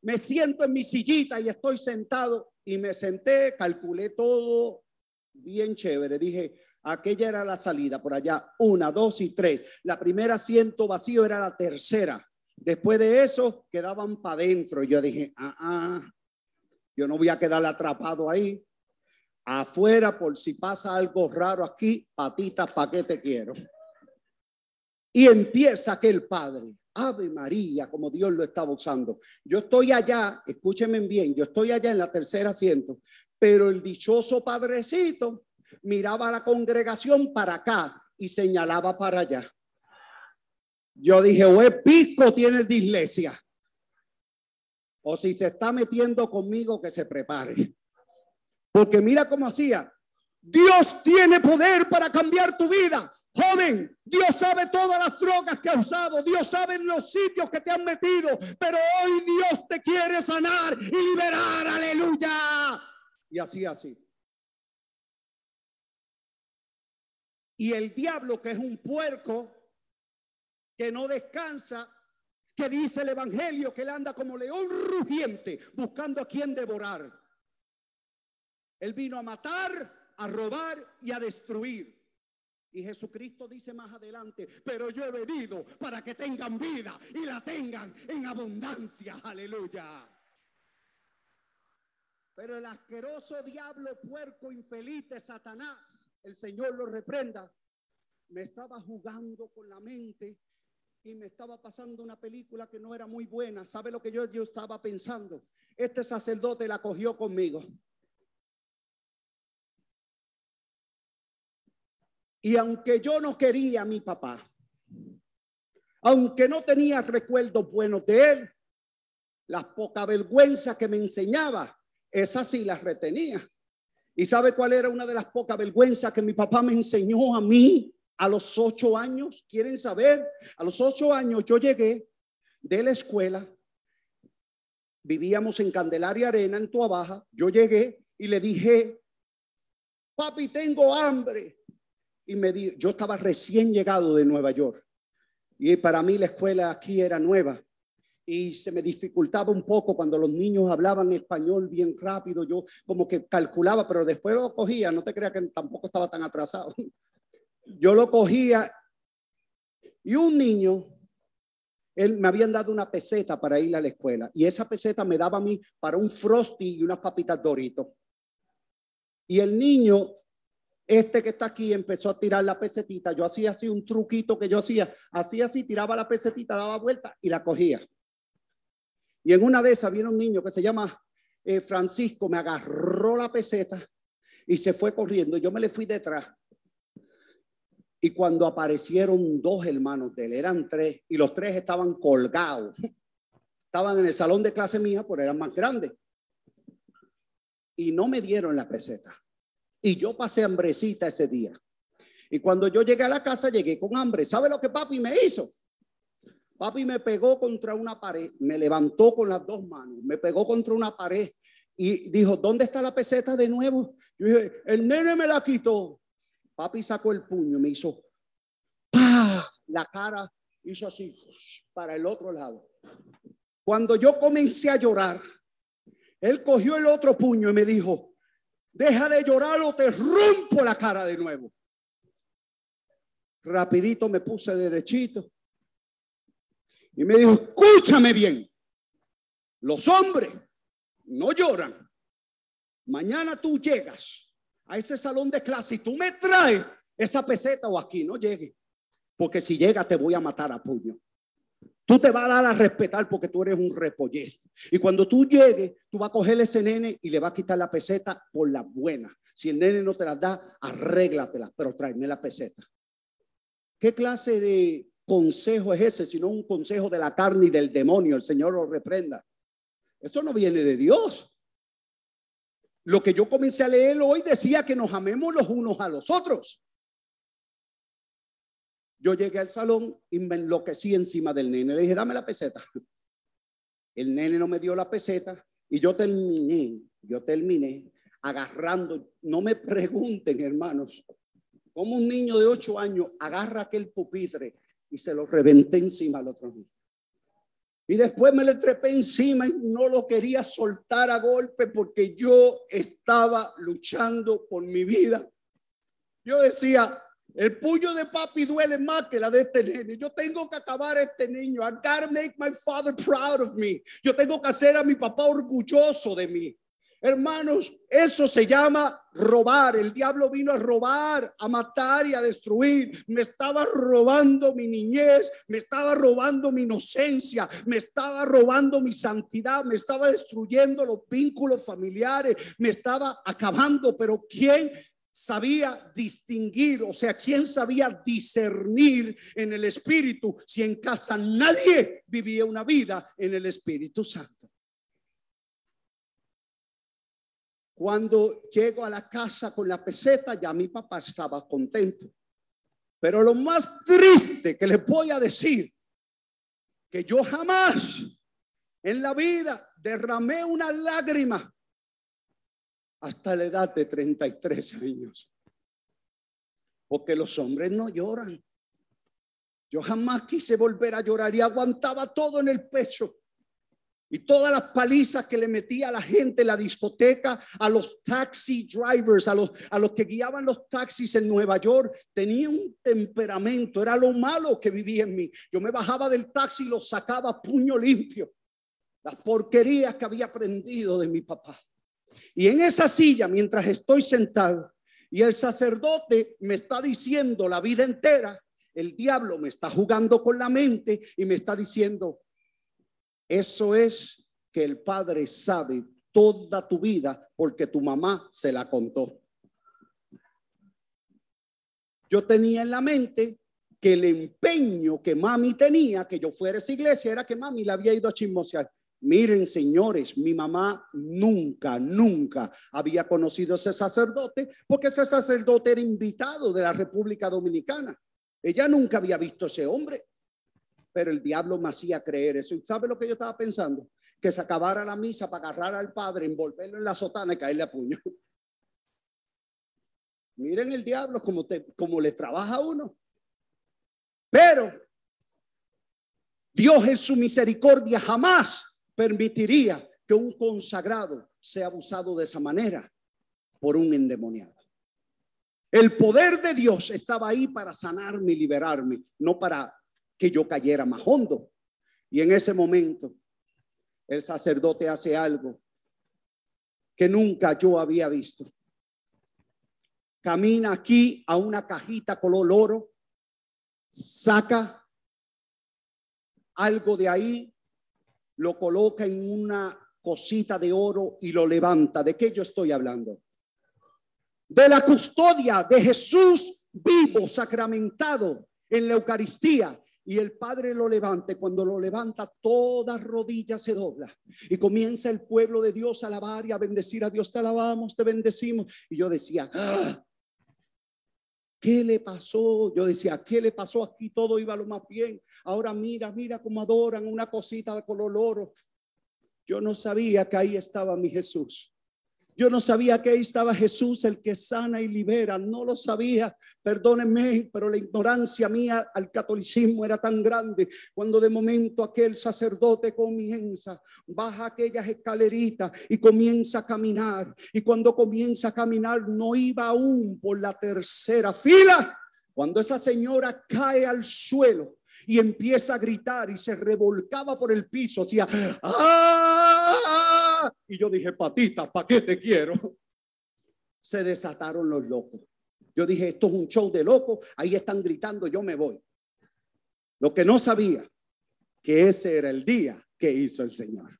Me siento en mi sillita y estoy sentado y me senté, calculé todo, bien chévere. Dije, aquella era la salida por allá, una, dos y tres. La primera asiento vacío era la tercera. Después de eso quedaban para adentro. Yo dije, ah, ah, yo no voy a quedar atrapado ahí. Afuera, por si pasa algo raro aquí, patitas, ¿para qué te quiero? Y empieza aquel padre. Ave María, como Dios lo estaba usando. Yo estoy allá, escúchenme bien, yo estoy allá en la tercera asiento, pero el dichoso padrecito miraba a la congregación para acá y señalaba para allá. Yo dije, o es pisco tiene de iglesia. O si se está metiendo conmigo, que se prepare. Porque mira cómo hacía. Dios tiene poder para cambiar tu vida. Joven, Dios sabe todas las drogas que has usado. Dios sabe los sitios que te han metido. Pero hoy Dios te quiere sanar y liberar. Aleluya. Y así, así. Y el diablo, que es un puerco que no descansa, que dice el Evangelio que él anda como león rugiente buscando a quien devorar. Él vino a matar, a robar y a destruir. Y Jesucristo dice más adelante, pero yo he venido para que tengan vida y la tengan en abundancia. Aleluya. Pero el asqueroso diablo, puerco, infeliz de Satanás, el Señor lo reprenda, me estaba jugando con la mente y me estaba pasando una película que no era muy buena. ¿Sabe lo que yo, yo estaba pensando? Este sacerdote la cogió conmigo. Y aunque yo no quería a mi papá, aunque no tenía recuerdos buenos de él, las poca vergüenza que me enseñaba, esas sí las retenía. ¿Y sabe cuál era una de las pocas vergüenzas que mi papá me enseñó a mí? a los ocho años, ¿quieren saber? A los ocho años yo llegué de la escuela, vivíamos en Candelaria Arena, en Tuabaja, yo llegué y le dije, papi, tengo hambre. Y me di, yo estaba recién llegado de Nueva York y para mí la escuela aquí era nueva y se me dificultaba un poco cuando los niños hablaban español bien rápido, yo como que calculaba, pero después lo cogía, no te creas que tampoco estaba tan atrasado yo lo cogía y un niño, él me habían dado una peseta para ir a la escuela y esa peseta me daba a mí para un frosty y unas papitas doritos. Y el niño, este que está aquí, empezó a tirar la pesetita. Yo hacía así un truquito que yo hacía, hacía así, tiraba la pesetita, daba vuelta y la cogía. Y en una de esas viene un niño que se llama eh, Francisco, me agarró la peseta y se fue corriendo. Yo me le fui detrás y cuando aparecieron dos hermanos de él, eran tres, y los tres estaban colgados. Estaban en el salón de clase mía, pero eran más grandes. Y no me dieron la peseta. Y yo pasé hambrecita ese día. Y cuando yo llegué a la casa, llegué con hambre. ¿Sabe lo que papi me hizo? Papi me pegó contra una pared, me levantó con las dos manos, me pegó contra una pared y dijo, ¿dónde está la peseta de nuevo? Yo dije, el nene me la quitó. Papi sacó el puño, me hizo la cara, hizo así para el otro lado. Cuando yo comencé a llorar, él cogió el otro puño y me dijo, deja de llorar o te rompo la cara de nuevo. Rapidito me puse derechito y me dijo, escúchame bien, los hombres no lloran. Mañana tú llegas a ese salón de clase y tú me traes esa peseta o aquí, no llegue. Porque si llega te voy a matar a puño. Tú te vas a dar a respetar porque tú eres un repollez. Y cuando tú llegues, tú vas a coger ese nene y le vas a quitar la peseta por la buena. Si el nene no te la da, arréglatela, pero tráeme la peseta. ¿Qué clase de consejo es ese? Si no un consejo de la carne y del demonio. El Señor lo reprenda. Esto no viene de Dios. Lo que yo comencé a leer hoy decía que nos amemos los unos a los otros. Yo llegué al salón y me enloquecí encima del nene. Le dije, dame la peseta. El nene no me dio la peseta y yo terminé, yo terminé agarrando, no me pregunten hermanos, cómo un niño de ocho años agarra aquel pupitre y se lo reventé encima al otro niño. Y después me le trepé encima y no lo quería soltar a golpe porque yo estaba luchando por mi vida. Yo decía, el puño de papi duele más que la de este nene. Yo tengo que acabar este niño. I gotta make my father proud of me. Yo tengo que hacer a mi papá orgulloso de mí. Hermanos, eso se llama robar. El diablo vino a robar, a matar y a destruir. Me estaba robando mi niñez, me estaba robando mi inocencia, me estaba robando mi santidad, me estaba destruyendo los vínculos familiares, me estaba acabando. Pero ¿quién sabía distinguir, o sea, quién sabía discernir en el Espíritu si en casa nadie vivía una vida en el Espíritu Santo. Cuando llego a la casa con la peseta, ya mi papá estaba contento. Pero lo más triste que le voy a decir, que yo jamás en la vida derramé una lágrima hasta la edad de 33 años. Porque los hombres no lloran. Yo jamás quise volver a llorar y aguantaba todo en el pecho. Y todas las palizas que le metía a la gente en la discoteca, a los taxi drivers, a los, a los que guiaban los taxis en Nueva York, tenía un temperamento, era lo malo que vivía en mí. Yo me bajaba del taxi y lo sacaba puño limpio. Las porquerías que había aprendido de mi papá. Y en esa silla, mientras estoy sentado, y el sacerdote me está diciendo la vida entera, el diablo me está jugando con la mente y me está diciendo, eso es que el Padre sabe toda tu vida porque tu mamá se la contó. Yo tenía en la mente que el empeño que mami tenía que yo fuera a esa iglesia era que mami la había ido a chismosear. Miren, señores, mi mamá nunca, nunca había conocido ese sacerdote porque ese sacerdote era invitado de la República Dominicana. Ella nunca había visto ese hombre pero el diablo me hacía creer eso. ¿Y sabe lo que yo estaba pensando? Que se acabara la misa para agarrar al padre, envolverlo en la sotana y caerle a puño. Miren el diablo como, te, le trabaja a uno. Pero Dios en su misericordia jamás permitiría que un consagrado sea abusado de esa manera por un endemoniado. El poder de Dios estaba ahí para sanarme y liberarme, no para que yo cayera más hondo. Y en ese momento el sacerdote hace algo que nunca yo había visto. Camina aquí a una cajita color oro, saca algo de ahí, lo coloca en una cosita de oro y lo levanta. ¿De qué yo estoy hablando? De la custodia de Jesús vivo, sacramentado en la Eucaristía y el Padre lo levante. Cuando lo levanta, toda rodilla se dobla y comienza el pueblo de Dios a alabar y a bendecir a Dios. Te alabamos, te bendecimos. Y yo decía, ah, ¿qué le pasó? Yo decía, ¿qué le pasó aquí? Todo iba lo más bien. Ahora mira, mira cómo adoran una cosita de color oro. Yo no sabía que ahí estaba mi Jesús. Yo no sabía que ahí estaba Jesús, el que sana y libera. No lo sabía. Perdónenme, pero la ignorancia mía al catolicismo era tan grande. Cuando de momento aquel sacerdote comienza, baja aquellas escaleritas y comienza a caminar. Y cuando comienza a caminar, no iba aún por la tercera fila. Cuando esa señora cae al suelo y empieza a gritar y se revolcaba por el piso, hacía ¡Ah! Y yo dije, patita, ¿para qué te quiero? Se desataron los locos. Yo dije, esto es un show de locos, ahí están gritando, yo me voy. Lo que no sabía, que ese era el día que hizo el Señor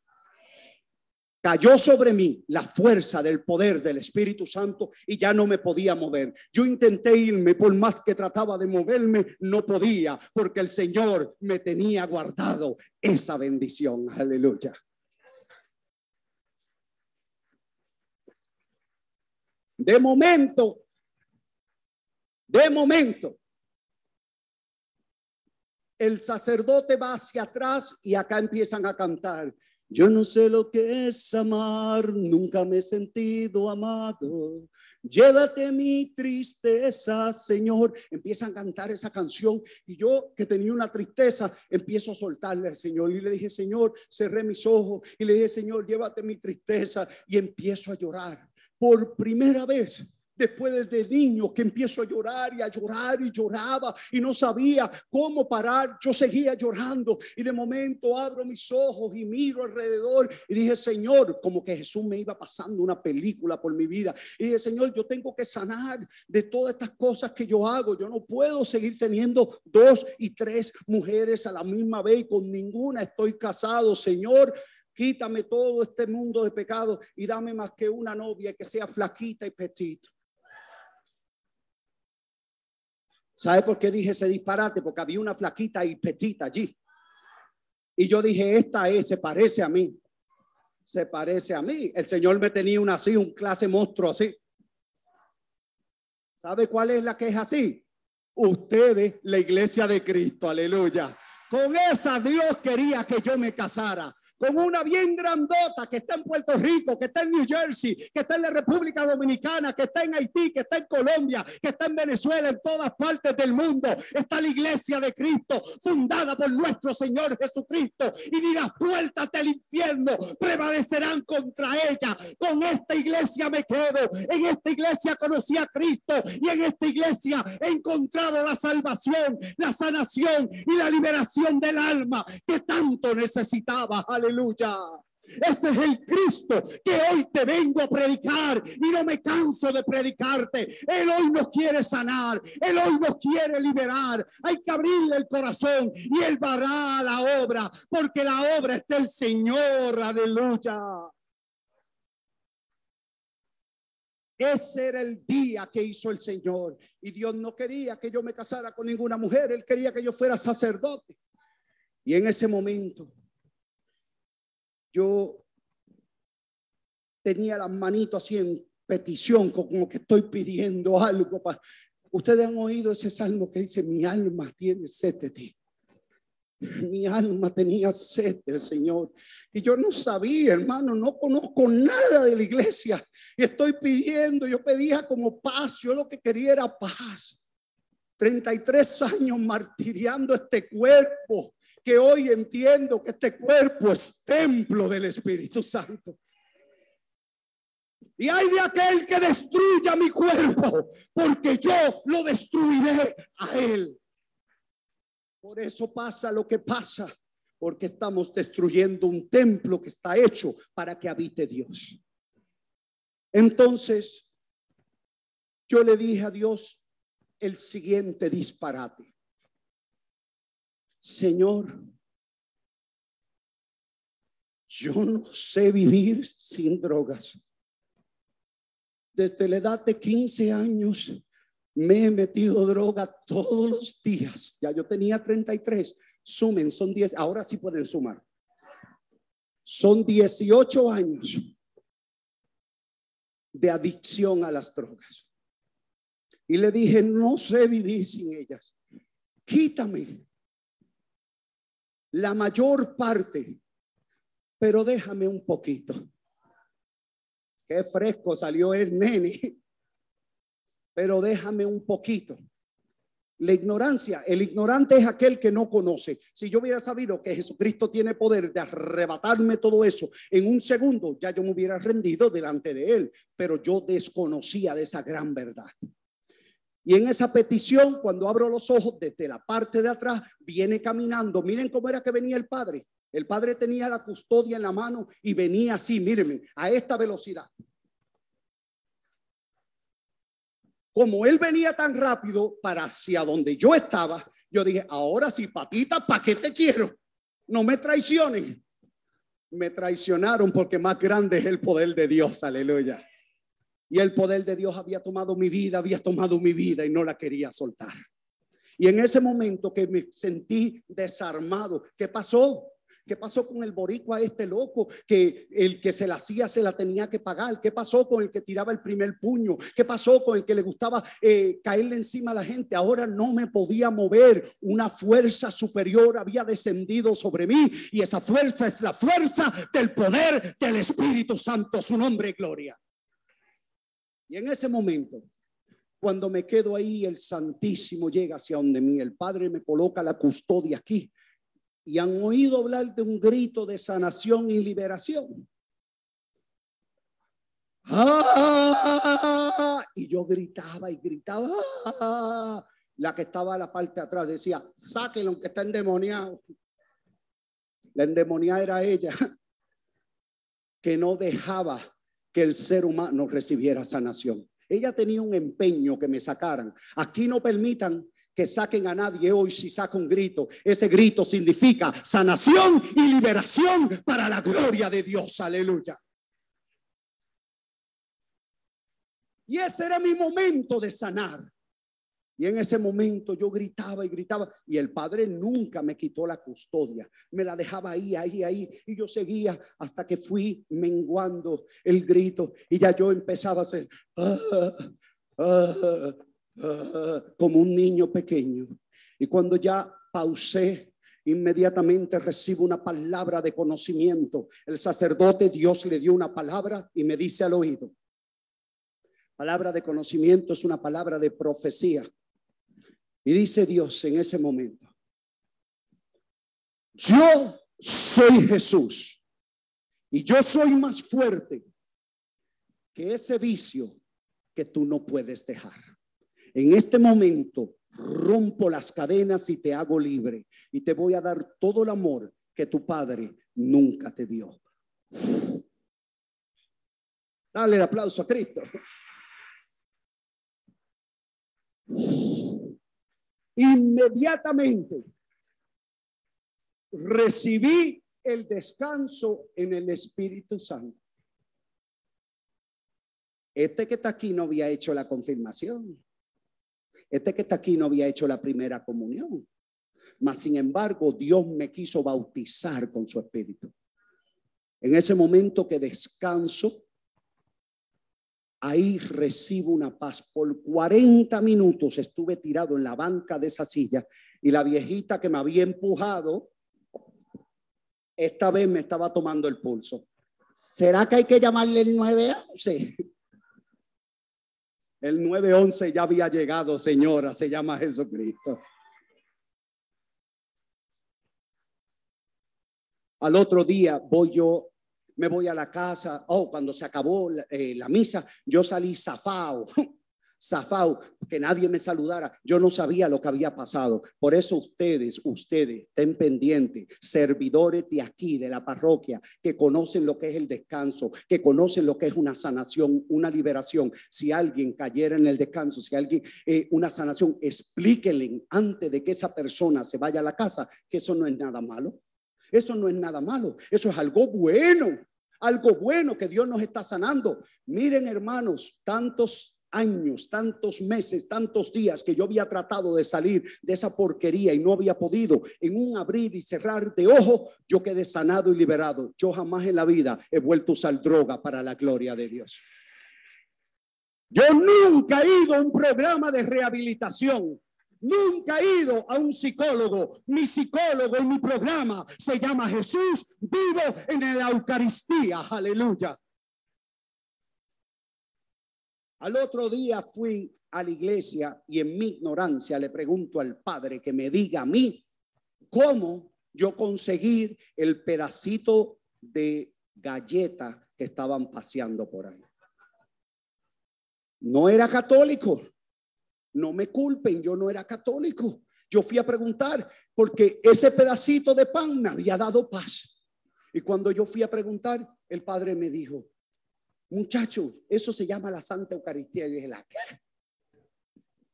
cayó sobre mí la fuerza del poder del Espíritu Santo y ya no me podía mover. Yo intenté irme, por más que trataba de moverme, no podía, porque el Señor me tenía guardado esa bendición. Aleluya. De momento, de momento, el sacerdote va hacia atrás y acá empiezan a cantar. Yo no sé lo que es amar, nunca me he sentido amado. Llévate mi tristeza, Señor. Empiezan a cantar esa canción y yo que tenía una tristeza, empiezo a soltarle al Señor y le dije, Señor, cerré mis ojos y le dije, Señor, llévate mi tristeza y empiezo a llorar. Por primera vez Después de niño que empiezo a llorar y a llorar y lloraba y no sabía cómo parar, yo seguía llorando y de momento abro mis ojos y miro alrededor y dije, Señor, como que Jesús me iba pasando una película por mi vida. Y dije, Señor, yo tengo que sanar de todas estas cosas que yo hago. Yo no puedo seguir teniendo dos y tres mujeres a la misma vez y con ninguna estoy casado, Señor. Quítame todo este mundo de pecado y dame más que una novia que sea flaquita y petita. ¿Sabe por qué dije ese disparate? Porque había una flaquita y petita allí. Y yo dije, esta es, se parece a mí. Se parece a mí. El Señor me tenía una así, un clase monstruo así. ¿Sabe cuál es la que es así? Ustedes, la iglesia de Cristo, aleluya. Con esa Dios quería que yo me casara con una bien grandota que está en Puerto Rico, que está en New Jersey, que está en la República Dominicana, que está en Haití, que está en Colombia, que está en Venezuela, en todas partes del mundo. Está la iglesia de Cristo, fundada por nuestro Señor Jesucristo. Y ni las puertas del infierno prevalecerán contra ella. Con esta iglesia me quedo. En esta iglesia conocí a Cristo y en esta iglesia he encontrado la salvación, la sanación y la liberación del alma que tanto necesitaba. Aleluya aleluya. Ese es el Cristo que hoy te vengo a predicar y no me canso de predicarte. Él hoy nos quiere sanar, Él hoy nos quiere liberar. Hay que abrirle el corazón y Él hará la obra, porque la obra es del Señor, aleluya. Ese era el día que hizo el Señor y Dios no quería que yo me casara con ninguna mujer, Él quería que yo fuera sacerdote. Y en ese momento yo tenía las manitos así en petición, como que estoy pidiendo algo. Ustedes han oído ese salmo que dice, mi alma tiene sed de ti. Mi alma tenía sed del Señor. Y yo no sabía, hermano, no conozco nada de la iglesia. Y estoy pidiendo, yo pedía como paz, yo lo que quería era paz. 33 años martiriando este cuerpo, que hoy entiendo que este cuerpo es templo del Espíritu Santo. Y hay de aquel que destruya mi cuerpo, porque yo lo destruiré a él. Por eso pasa lo que pasa, porque estamos destruyendo un templo que está hecho para que habite Dios. Entonces, yo le dije a Dios el siguiente disparate. Señor, yo no sé vivir sin drogas. Desde la edad de 15 años me he metido droga todos los días. Ya yo tenía 33. Sumen, son 10. Ahora sí pueden sumar. Son 18 años de adicción a las drogas. Y le dije, no sé vivir sin ellas. Quítame la mayor parte, pero déjame un poquito. Qué fresco salió el nene, pero déjame un poquito. La ignorancia, el ignorante es aquel que no conoce. Si yo hubiera sabido que Jesucristo tiene poder de arrebatarme todo eso en un segundo, ya yo me hubiera rendido delante de él, pero yo desconocía de esa gran verdad. Y en esa petición, cuando abro los ojos desde la parte de atrás, viene caminando. Miren cómo era que venía el padre. El padre tenía la custodia en la mano y venía así, mírenme, a esta velocidad. Como él venía tan rápido para hacia donde yo estaba, yo dije, ahora sí, patita, ¿para qué te quiero? No me traicionen. Me traicionaron porque más grande es el poder de Dios, aleluya. Y el poder de Dios había tomado mi vida, había tomado mi vida y no la quería soltar. Y en ese momento que me sentí desarmado, ¿qué pasó? ¿Qué pasó con el boricua este loco? Que el que se la hacía se la tenía que pagar. ¿Qué pasó con el que tiraba el primer puño? ¿Qué pasó con el que le gustaba eh, caerle encima a la gente? Ahora no me podía mover. Una fuerza superior había descendido sobre mí y esa fuerza es la fuerza del poder del Espíritu Santo. Su nombre gloria. Y en ese momento, cuando me quedo ahí, el Santísimo llega hacia donde mí. El Padre me coloca la custodia aquí. Y han oído hablar de un grito de sanación y liberación. ¡Ah! Y yo gritaba y gritaba. La que estaba a la parte de atrás decía, sáquenlo aunque está endemoniado. La endemoniada era ella, que no dejaba que el ser humano recibiera sanación. Ella tenía un empeño que me sacaran. Aquí no permitan que saquen a nadie hoy si saca un grito. Ese grito significa sanación y liberación para la gloria de Dios. Aleluya. Y ese era mi momento de sanar. Y en ese momento yo gritaba y gritaba y el padre nunca me quitó la custodia, me la dejaba ahí, ahí, ahí y yo seguía hasta que fui menguando el grito y ya yo empezaba a hacer ah, ah, ah, como un niño pequeño. Y cuando ya pausé, inmediatamente recibo una palabra de conocimiento. El sacerdote Dios le dio una palabra y me dice al oído. Palabra de conocimiento es una palabra de profecía. Y dice Dios en ese momento, yo soy Jesús y yo soy más fuerte que ese vicio que tú no puedes dejar. En este momento rompo las cadenas y te hago libre y te voy a dar todo el amor que tu padre nunca te dio. Dale el aplauso a Cristo. Inmediatamente recibí el descanso en el Espíritu Santo. Este que está aquí no había hecho la confirmación. Este que está aquí no había hecho la primera comunión. Mas, sin embargo, Dios me quiso bautizar con su Espíritu. En ese momento que descanso, ahí recibo una paz. Por 40 minutos estuve tirado en la banca de esa silla y la viejita que me había empujado, esta vez me estaba tomando el pulso. ¿Será que hay que llamarle el 911? El 911 ya había llegado, señora, se llama Jesucristo. Al otro día voy yo me voy a la casa, oh, cuando se acabó la, eh, misa, yo salí zafao, zafao, que nadie me saludara, yo no sabía lo que había pasado. Por eso ustedes, ustedes, estén pendientes, servidores de aquí, de la parroquia, que conocen lo que es el descanso, que conocen lo que es una sanación, una liberación. Si alguien cayera en el descanso, si alguien, eh, una sanación, explíquenle antes de que esa persona se vaya a la casa, que eso no es nada malo. Eso no es nada malo, eso es algo bueno, algo bueno que Dios nos está sanando. Miren hermanos, tantos años, tantos meses, tantos días que yo había tratado de salir de esa porquería y no había podido. En un abrir y cerrar de ojo, yo quedé sanado y liberado. Yo jamás en la vida he vuelto a usar droga para la gloria de Dios. Yo nunca he ido a un programa de rehabilitación. Nunca he ido a un psicólogo. Mi psicólogo en mi programa se llama Jesús vivo en la Eucaristía. Aleluya. Al otro día fui a la iglesia y en mi ignorancia le pregunto al Padre que me diga a mí cómo yo conseguir el pedacito de galleta que estaban paseando por ahí. No era católico, no me culpen, yo no era católico. Yo fui a preguntar porque ese pedacito de pan me había dado paz. Y cuando yo fui a preguntar, el padre me dijo, muchacho, eso se llama la Santa Eucaristía. Y dije, ¿la qué?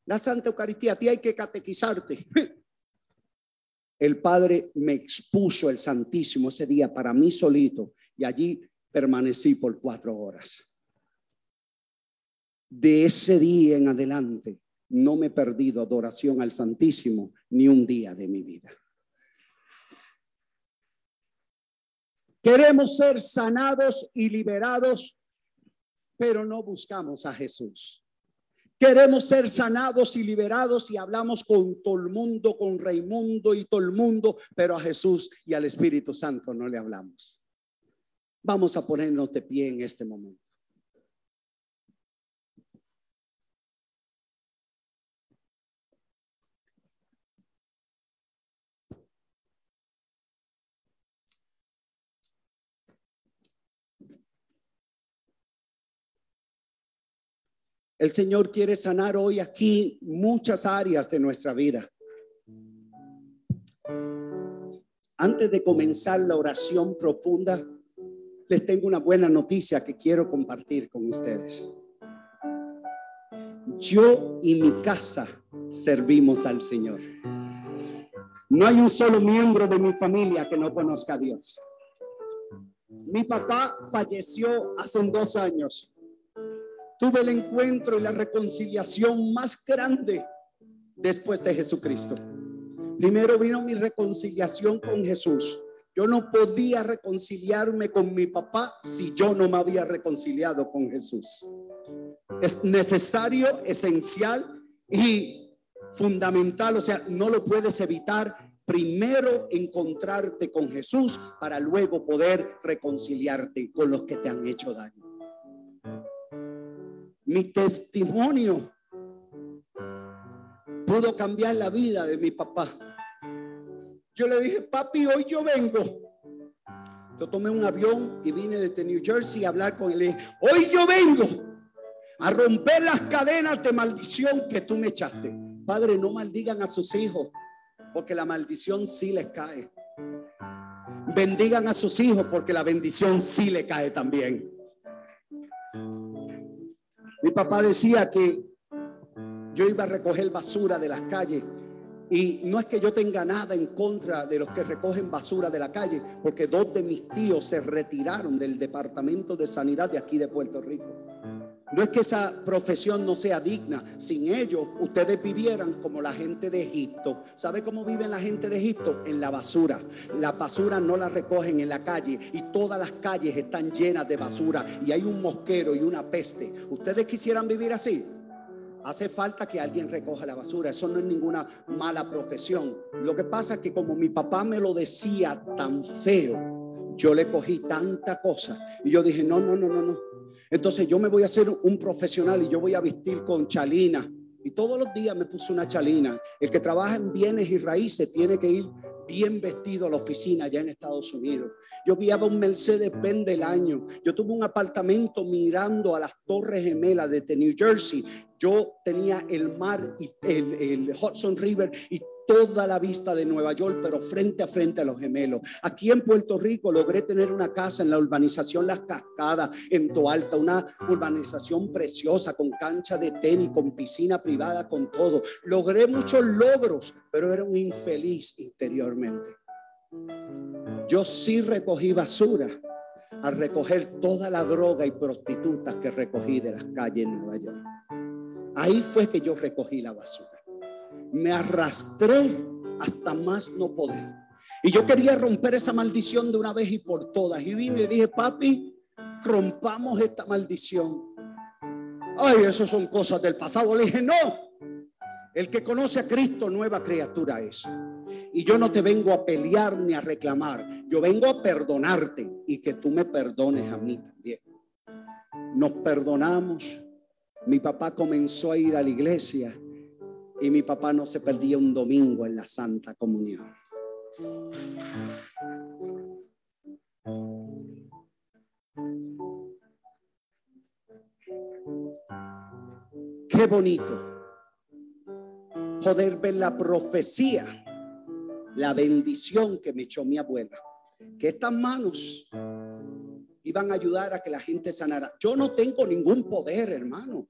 La Santa Eucaristía, a ti hay que catequizarte. El padre me expuso el Santísimo ese día para mí solito y allí permanecí por cuatro horas. De ese día en adelante, no me he perdido adoración al Santísimo ni un día de mi vida. Queremos ser sanados y liberados, pero no buscamos a Jesús. Queremos ser sanados y liberados y hablamos con todo el mundo, con Raimundo y todo el mundo, pero a Jesús y al Espíritu Santo no le hablamos. Vamos a ponernos de pie en este momento. El Señor quiere sanar hoy aquí muchas áreas de nuestra vida. Antes de comenzar la oración profunda, les tengo una buena noticia que quiero compartir con ustedes. Yo y mi casa servimos al Señor. No hay un solo miembro de mi familia que no conozca a Dios. Mi papá falleció hace dos años tuve el encuentro y la reconciliación más grande después de Jesucristo. Primero vino mi reconciliación con Jesús. Yo no podía reconciliarme con mi papá si yo no me había reconciliado con Jesús. Es necesario, esencial y fundamental, o sea, no lo puedes evitar. Primero encontrarte con Jesús para luego poder reconciliarte con los que te han hecho daño. Mi testimonio pudo cambiar la vida de mi papá. Yo le dije, papi, hoy yo vengo. Yo tomé un avión y vine desde New Jersey a hablar con él. Hoy yo vengo a romper las cadenas de maldición que tú me echaste. Padre, no maldigan a sus hijos, porque la maldición sí les cae. Bendigan a sus hijos, porque la bendición sí le cae también. Mi papá decía que yo iba a recoger basura de las calles y no es que yo tenga nada en contra de los que recogen basura de la calle, porque dos de mis tíos se retiraron del Departamento de Sanidad de aquí de Puerto Rico. No es que esa profesión no sea digna. Sin ellos, ustedes vivieran como la gente de Egipto. ¿Sabe cómo vive la gente de Egipto? En la basura. La basura no la recogen en la calle y todas las calles están llenas de basura y hay un mosquero y una peste. ¿Ustedes quisieran vivir así? Hace falta que alguien recoja la basura. Eso no es ninguna mala profesión. Lo que pasa es que como mi papá me lo decía tan feo, yo le cogí tanta cosa y yo dije, no, no, no, no, no. Entonces yo me voy a hacer un profesional y yo voy a vestir con chalina. Y todos los días me puse una chalina. El que trabaja en bienes y raíces tiene que ir bien vestido a la oficina allá en Estados Unidos. Yo guiaba un Mercedes Benz del año. Yo tuve un apartamento mirando a las Torres Gemelas de New Jersey. Yo tenía el mar y el, el Hudson River y toda la vista de Nueva York, pero frente a frente a los gemelos. Aquí en Puerto Rico logré tener una casa en la urbanización Las Cascadas, en Toalta, una urbanización preciosa con cancha de tenis, con piscina privada, con todo. Logré muchos logros, pero era un infeliz interiormente. Yo sí recogí basura al recoger toda la droga y prostitutas que recogí de las calles en Nueva York. Ahí fue que yo recogí la basura me arrastré hasta más no poder. Y yo quería romper esa maldición de una vez y por todas. Y vine y dije, papi, rompamos esta maldición. Ay, eso son cosas del pasado. Le dije, no. El que conoce a Cristo, nueva criatura es. Y yo no te vengo a pelear ni a reclamar. Yo vengo a perdonarte y que tú me perdones a mí también. Nos perdonamos. Mi papá comenzó a ir a la iglesia y mi papá no se perdía un domingo en la Santa Comunión. Qué bonito poder ver la profecía, la bendición que me echó mi abuela, que estas manos iban a ayudar a que la gente sanara. Yo no tengo ningún poder, hermano.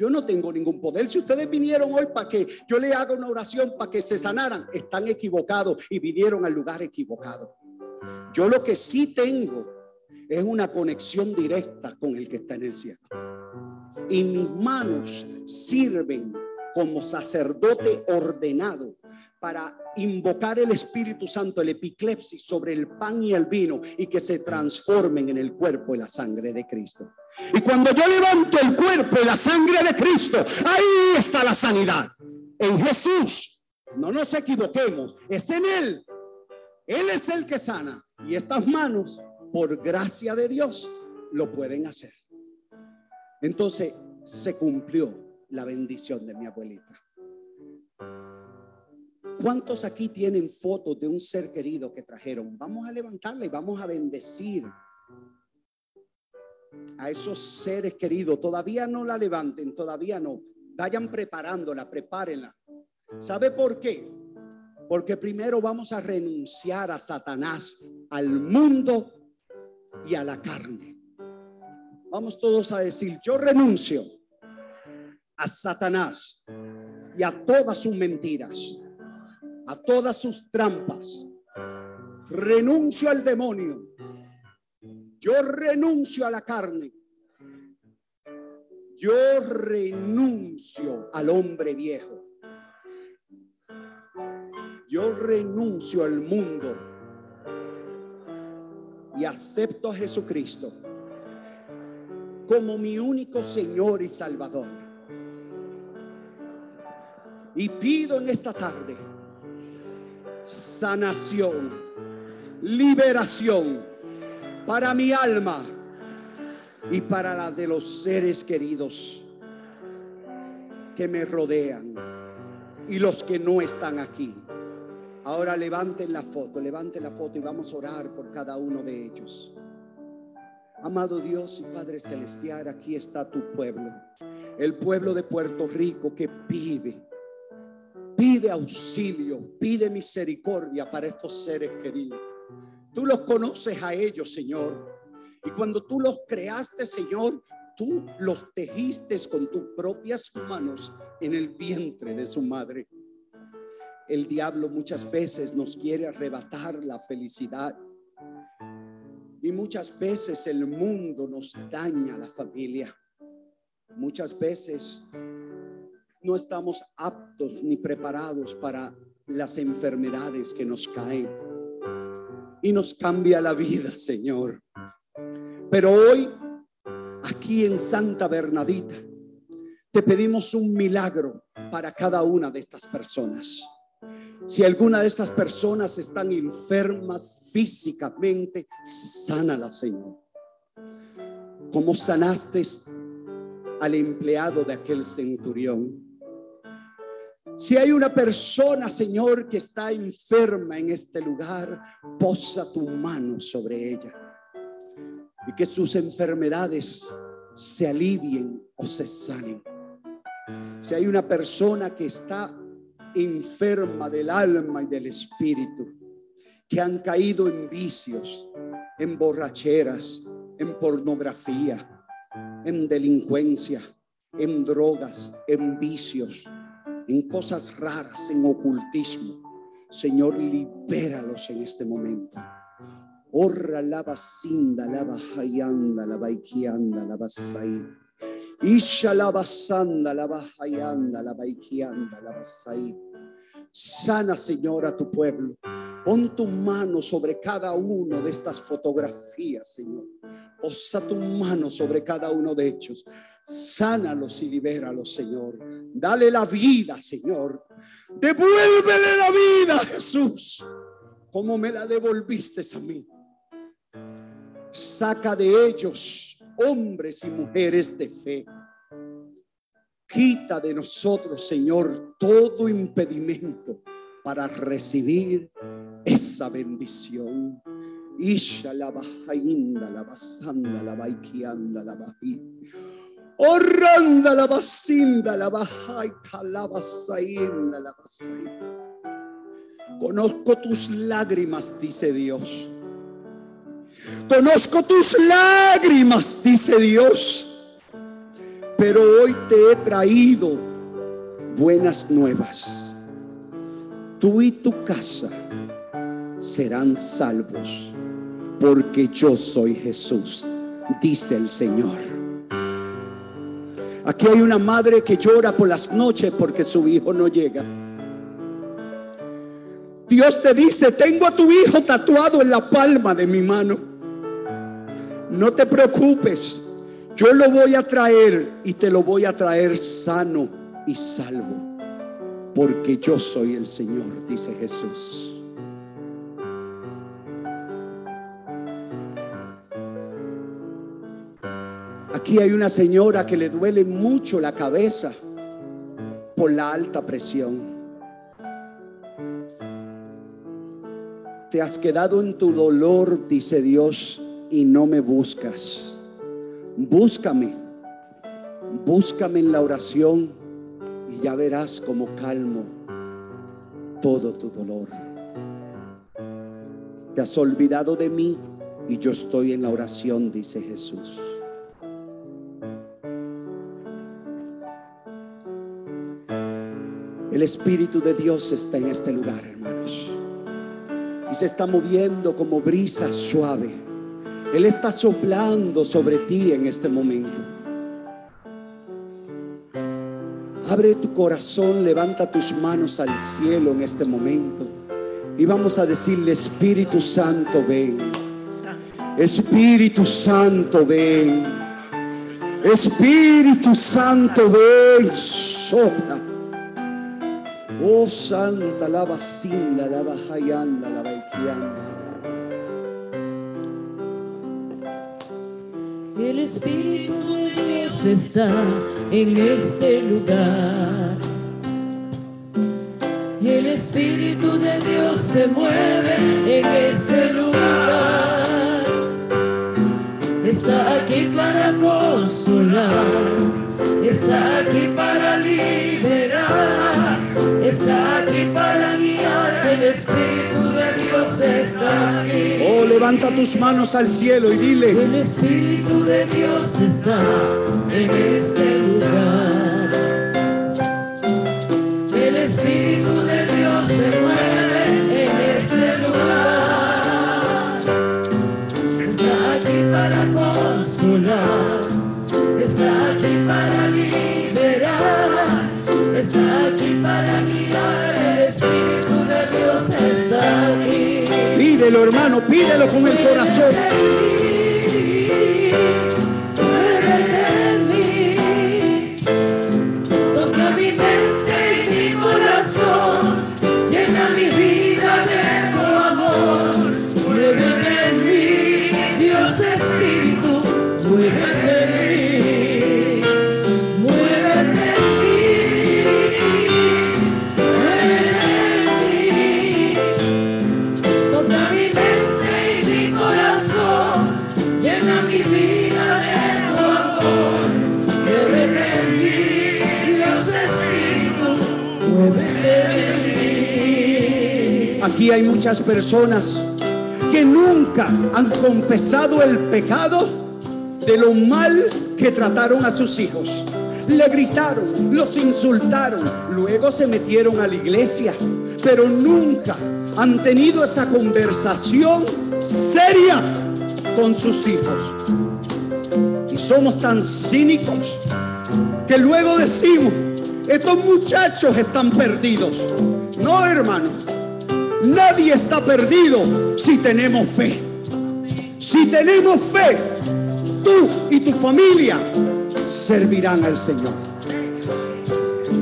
Yo no tengo ningún poder. Si ustedes vinieron hoy para que yo le haga una oración para que se sanaran, están equivocados y vinieron al lugar equivocado. Yo lo que sí tengo es una conexión directa con el que está en el cielo. Y mis manos sirven como sacerdote ordenado para invocar el Espíritu Santo, el epiclepsis sobre el pan y el vino y que se transformen en el cuerpo y la sangre de Cristo. Y cuando yo levanto el cuerpo y la sangre de Cristo, ahí está la sanidad. En Jesús, no nos equivoquemos, es en Él. Él es el que sana. Y estas manos, por gracia de Dios, lo pueden hacer. Entonces se cumplió la bendición de mi abuelita. ¿Cuántos aquí tienen fotos de un ser querido que trajeron? Vamos a levantarla y vamos a bendecir a esos seres queridos. Todavía no la levanten, todavía no. Vayan preparándola, prepárenla. ¿Sabe por qué? Porque primero vamos a renunciar a Satanás, al mundo y a la carne. Vamos todos a decir, yo renuncio a Satanás y a todas sus mentiras a todas sus trampas. Renuncio al demonio. Yo renuncio a la carne. Yo renuncio al hombre viejo. yo renuncio al mundo y acepto a Jesucristo como mi único Señor y Salvador. Y pido en esta tarde sanación, liberación para mi alma y para la de los seres queridos que me rodean y los que no están aquí. Ahora levanten la foto, levanten la foto y vamos a orar por cada uno de ellos. Amado Dios y Padre Celestial, aquí está tu pueblo, el pueblo de Puerto Rico que pide, pide auxilio, pide misericordia para estos seres queridos. Tú los conoces a ellos, Señor. Y cuando tú los creaste, Señor, tú los tejiste con tus propias manos en el vientre de su madre. El diablo muchas veces nos quiere arrebatar la felicidad. Y muchas veces el mundo nos daña la familia. Muchas veces no estamos aptos ni preparados para las enfermedades que nos caen. Y nos cambia la vida, Señor. Pero hoy, aquí en Santa Bernadita, te pedimos un milagro para cada una de estas personas. Si alguna de estas personas están enfermas físicamente, sánala, Señor. Como sanaste al empleado de aquel centurión. Si hay una persona, Señor, que está enferma en este lugar, posa tu mano sobre ella y que sus enfermedades se alivien o se sanen. Si hay una persona que está enferma del alma y del espíritu, que han caído en vicios, en borracheras, en pornografía, en delincuencia, en drogas, en vicios, en cosas raras, en ocultismo. Señor, libéralos en este momento. Orra la basinda, la bajayanda, la baikianda, la basai. Isha la basanda, la bajayanda, la baikianda, la basai. Sana, Señor, a tu pueblo. Pon tu mano sobre cada uno de estas fotografías, Señor. Posa tu mano sobre cada uno de ellos. Sánalos y libéralos, Señor. Dale la vida, Señor. Devuélvele la vida, Jesús, como me la devolviste a mí. Saca de ellos hombres y mujeres de fe. Quita de nosotros, Señor, todo impedimento para recibir esa bendición. Orranda la basinda, la bajaika, la basainda, la. Conozco tus lágrimas, dice Dios. Conozco tus lágrimas, dice Dios. Pero hoy te he traído buenas nuevas. Tú y tu casa serán salvos porque yo soy Jesús, dice el Señor. Aquí hay una madre que llora por las noches porque su hijo no llega. Dios te dice, tengo a tu hijo tatuado en la palma de mi mano. No te preocupes, yo lo voy a traer y te lo voy a traer sano y salvo, porque yo soy el Señor, dice Jesús. Aquí hay una señora que le duele mucho la cabeza por la alta presión. Te has quedado en tu dolor, dice Dios, y no me buscas. Búscame, búscame en la oración y ya verás como calmo todo tu dolor. Te has olvidado de mí y yo estoy en la oración, dice Jesús. El Espíritu de Dios está en este lugar, hermanos. Y se está moviendo como brisa suave. Él está soplando sobre ti en este momento. Abre tu corazón, levanta tus manos al cielo en este momento. Y vamos a decirle, Espíritu Santo, ven. Espíritu Santo, ven. Espíritu Santo, ven, sopla. Oh Santa, la vacinda, la bajayanda, la baikianda. El Espíritu de Dios está en este lugar. El Espíritu de Dios se mueve en este lugar. Está aquí para consolar. Está aquí para Espíritu de Dios está aquí. Oh, levanta tus manos al cielo y dile, El Espíritu de Dios está en este lugar. El Espíritu de Dios se mueve en este lugar. Está aquí para consolar. Pídelo hermano, pídelo con el corazón. Aquí hay muchas personas que nunca han confesado el pecado de lo mal que trataron a sus hijos. Le gritaron, los insultaron, luego se metieron a la iglesia, pero nunca han tenido esa conversación seria con sus hijos. Y somos tan cínicos que luego decimos, estos muchachos están perdidos. No, hermano, nadie está perdido si tenemos fe. Si tenemos fe, tú y tu familia servirán al Señor.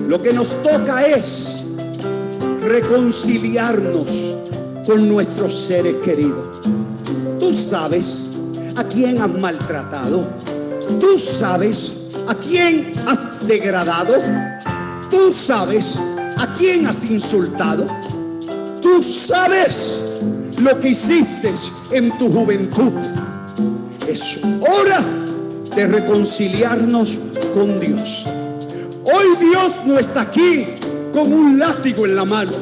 Lo que nos toca es reconciliarnos con nuestros seres queridos. Tú sabes a quién has maltratado. Tú sabes a quién has degradado. Tú sabes a quién has insultado. Tú sabes lo que hiciste en tu juventud. Es hora de reconciliarnos con Dios. Hoy Dios no está aquí con un látigo en la mano.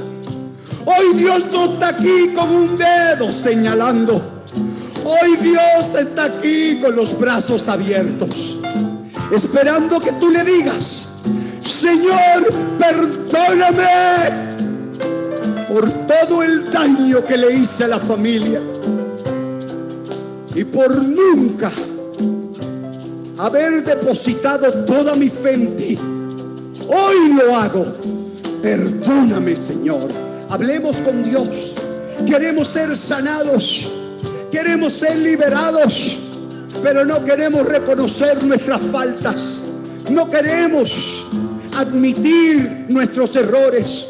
Hoy Dios no está aquí con un dedo señalando. Hoy Dios está aquí con los brazos abiertos, esperando que tú le digas, Señor, perdóname por todo el daño que le hice a la familia y por nunca haber depositado toda mi fe en ti. Hoy lo hago. Perdóname, Señor. Hablemos con Dios. Queremos ser sanados. Queremos ser liberados. Pero no queremos reconocer nuestras faltas. No queremos admitir nuestros errores.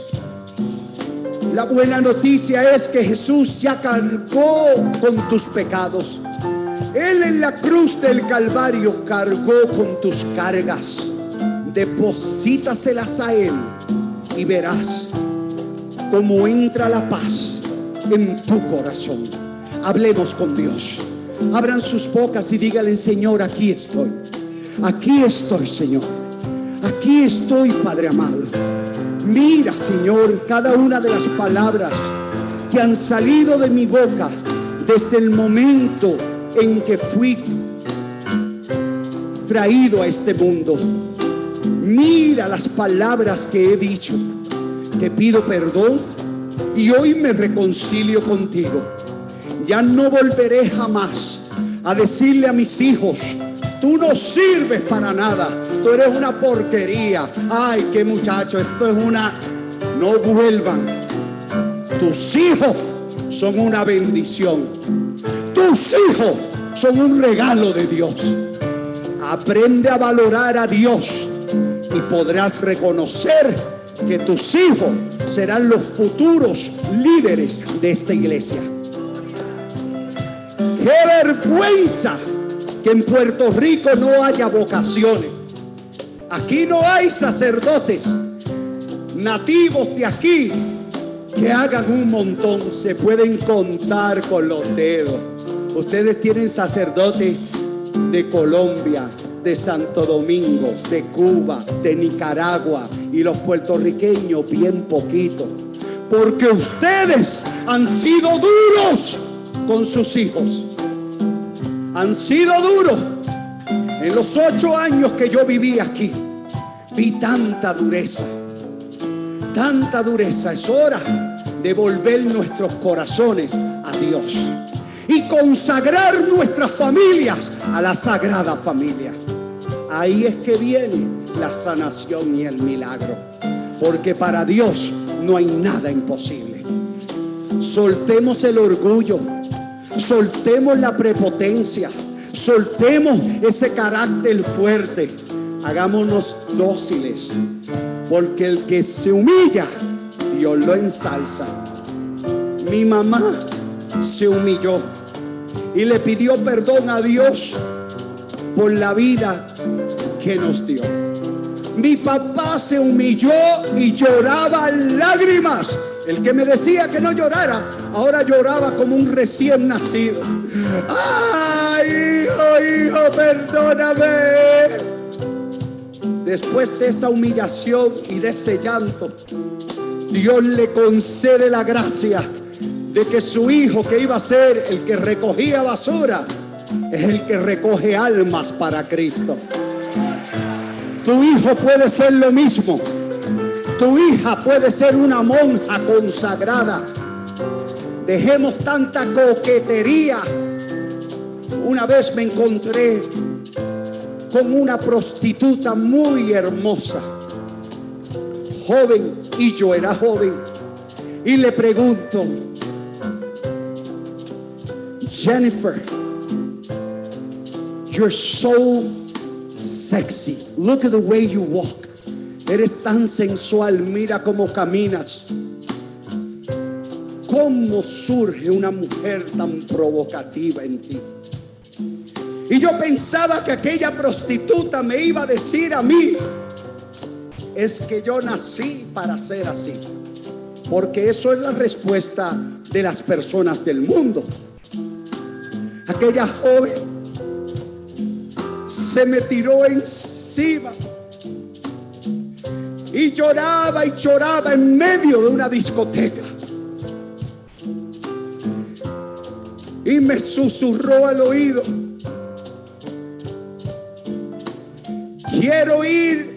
La buena noticia es que Jesús ya cargó con tus pecados. Él en la cruz del Calvario cargó con tus cargas. Deposítaselas a Él y verás cómo entra la paz en tu corazón. Hablemos con Dios. Abran sus bocas y díganle, Señor, aquí estoy. Aquí estoy, Señor. Aquí estoy, Padre amado. Mira, Señor, cada una de las palabras que han salido de mi boca desde el momento en que fui traído a este mundo. Mira las palabras que he dicho. Te pido perdón y hoy me reconcilio contigo. Ya no volveré jamás a decirle a mis hijos, tú no sirves para nada, tú eres una porquería. Ay, qué muchacho, esto es una... No vuelvan Tus hijos son una bendición. Tus hijos son un regalo de Dios. Aprende a valorar a Dios y podrás reconocer que tus hijos serán los futuros líderes de esta iglesia. Qué vergüenza que en Puerto Rico no haya vocaciones. Aquí no hay sacerdotes nativos de aquí que hagan un montón. Se pueden contar con los dedos. Ustedes tienen sacerdotes de Colombia, de Santo Domingo, de Cuba, de Nicaragua y los puertorriqueños bien poquito. Porque ustedes han sido duros con sus hijos. Han sido duros. En los ocho años que yo viví aquí, vi tanta dureza. Tanta dureza. Es hora de volver nuestros corazones a Dios y consagrar nuestras familias a la sagrada familia. Ahí es que viene la sanación y el milagro. Porque para Dios no hay nada imposible. Soltemos el orgullo. Soltemos la prepotencia. Soltemos ese carácter fuerte. Hagámonos dóciles. Porque el que se humilla, Dios lo ensalza. Mi mamá se humilló y le pidió perdón a Dios por la vida que nos dio. Mi papá se humilló y lloraba lágrimas. El que me decía que no llorara, ahora lloraba como un recién nacido. Ay, hijo, perdóname. Después de esa humillación y de ese llanto, Dios le concede la gracia de que su hijo que iba a ser el que recogía basura es el que recoge almas para Cristo. Tu hijo puede ser lo mismo. Tu hija puede ser una monja consagrada. Dejemos tanta coquetería. Una vez me encontré con una prostituta muy hermosa, joven, y yo era joven. Y le pregunto, Jennifer, you're so sexy. Look at the way you walk. Eres tan sensual. Mira cómo caminas. ¿Cómo surge una mujer tan provocativa en ti? Y yo pensaba que aquella prostituta me iba a decir a mí, es que yo nací para ser así. Porque eso es la respuesta de las personas del mundo. Aquella joven se me tiró encima y lloraba y lloraba en medio de una discoteca. Y me susurró al oído, quiero irme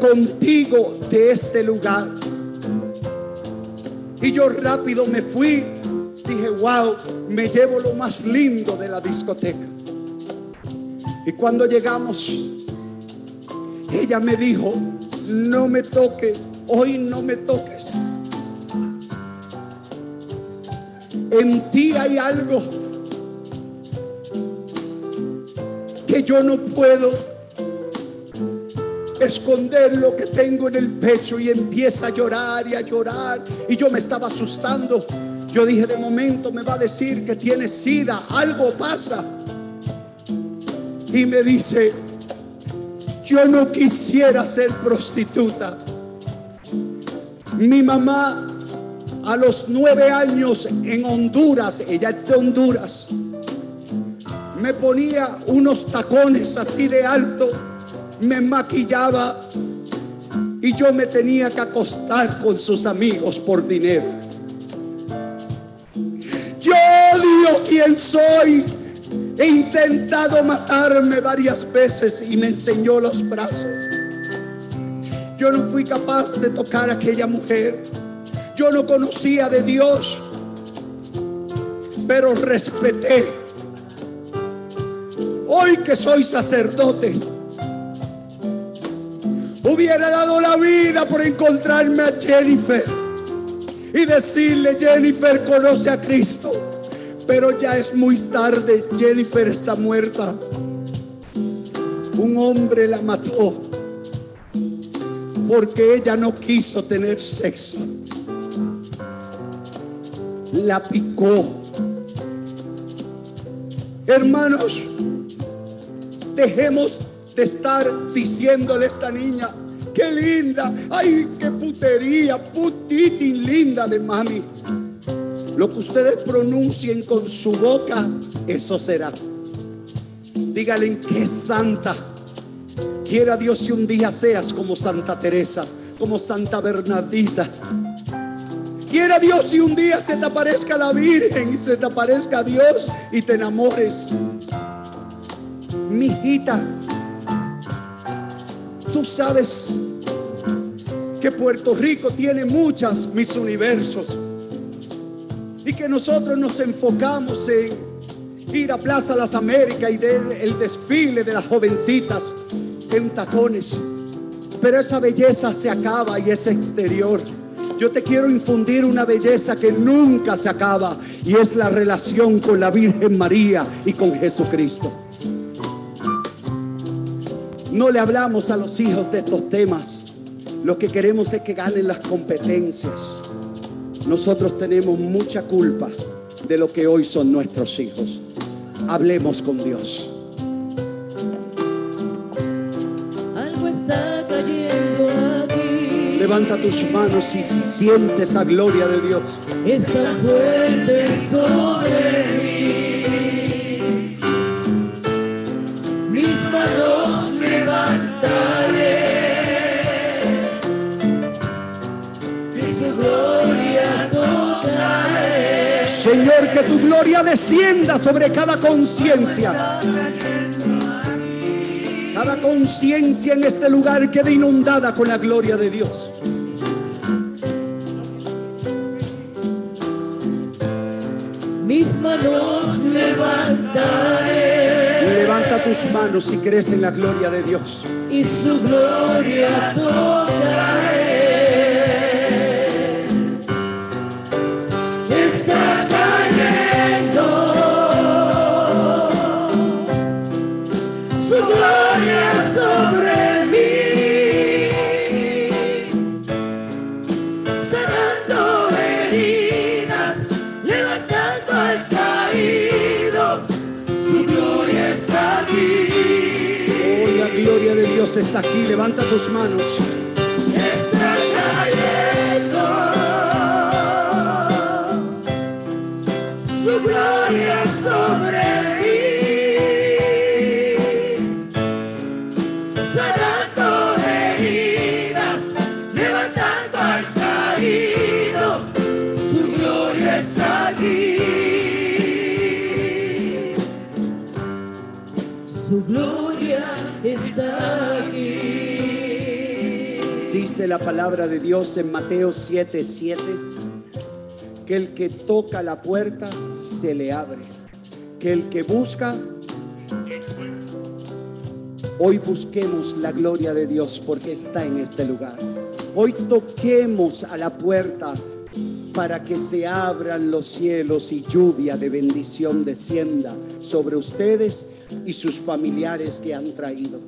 contigo de este lugar. Y yo rápido me fui, dije, wow, me llevo lo más lindo de la discoteca. Y cuando llegamos, ella me dijo, no me toques, hoy no me toques. En ti hay algo que yo no puedo esconder lo que tengo en el pecho y empieza a llorar y a llorar. Y yo me estaba asustando. Yo dije, de momento me va a decir que tiene sida, algo pasa y me dice, yo no quisiera ser prostituta. Mi mamá a los nueve años en Honduras, ella es de Honduras, me ponía unos tacones así de alto, me maquillaba y yo me tenía que acostar con sus amigos por dinero. Yo digo quién soy He intentado matarme varias veces y me enseñó los brazos. Yo no fui capaz de tocar a aquella mujer. Yo no conocía de Dios, pero respeté. Hoy que soy sacerdote, hubiera dado la vida por encontrarme a Jennifer y decirle, Jennifer conoce a Cristo, pero ya es muy tarde, Jennifer está muerta. Un hombre la mató porque ella no quiso tener sexo. La picó. Hermanos, dejemos de estar diciéndole a esta niña, qué linda, ay, qué putería, putitín linda de mami. Lo que ustedes pronuncien con su boca, eso será. Dígale que es santa. Quiera Dios si un día seas como Santa Teresa, como Santa Bernardita. Quiera Dios si un día se te aparezca la Virgen y se te aparezca Dios y te enamores. Mi hijita, tú sabes que Puerto Rico tiene muchas mis universos y que nosotros nos enfocamos en ir a Plaza Las Américas y ver el desfile de las jovencitas en tacones. Pero esa belleza se acaba y es exterior. Yo te quiero infundir una belleza que nunca se acaba y es la relación con la Virgen María y con Jesucristo. No le hablamos a los hijos de estos temas. Lo que queremos es que ganen las competencias. Nosotros tenemos mucha culpa de lo que hoy son nuestros hijos. Hablemos con Dios. Algo está cayendo aquí. Levanta tus manos y siente esa gloria de Dios. Es tan fuerte sobre mí. Mis manos Señor, que tu gloria descienda sobre cada conciencia. Cada conciencia en este lugar quede inundada con la gloria de Dios. Mis manos levantaré. Levanta tus manos si crees en la gloria de Dios. Y su gloria Está aquí. Levanta tus manos. Palabra de Dios en Mateo 7, 7, que el que toca la puerta se le abre, que el que busca, hoy busquemos la gloria de Dios porque está en este lugar. Hoy toquemos a la puerta para que se abran los cielos y lluvia de bendición descienda sobre ustedes y sus familiares que han traído.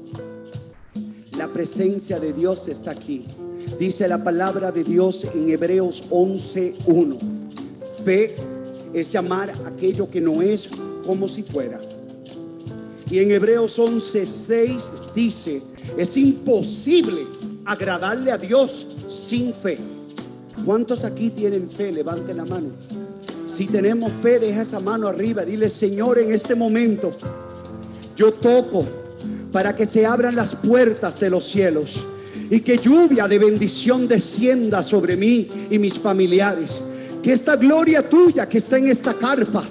La presencia de Dios está aquí. Dice la palabra de Dios en Hebreos 11:1. Fe es llamar aquello que no es como si fuera. Y en Hebreos 11:6 dice, es imposible agradarle a Dios sin fe. ¿Cuántos aquí tienen fe? Levanten la mano. Si tenemos fe, deja esa mano arriba. Dile, Señor, en este momento yo toco para que se abran las puertas de los cielos y que lluvia de bendición descienda sobre mí y mis familiares. Que esta gloria tuya que está en esta carpa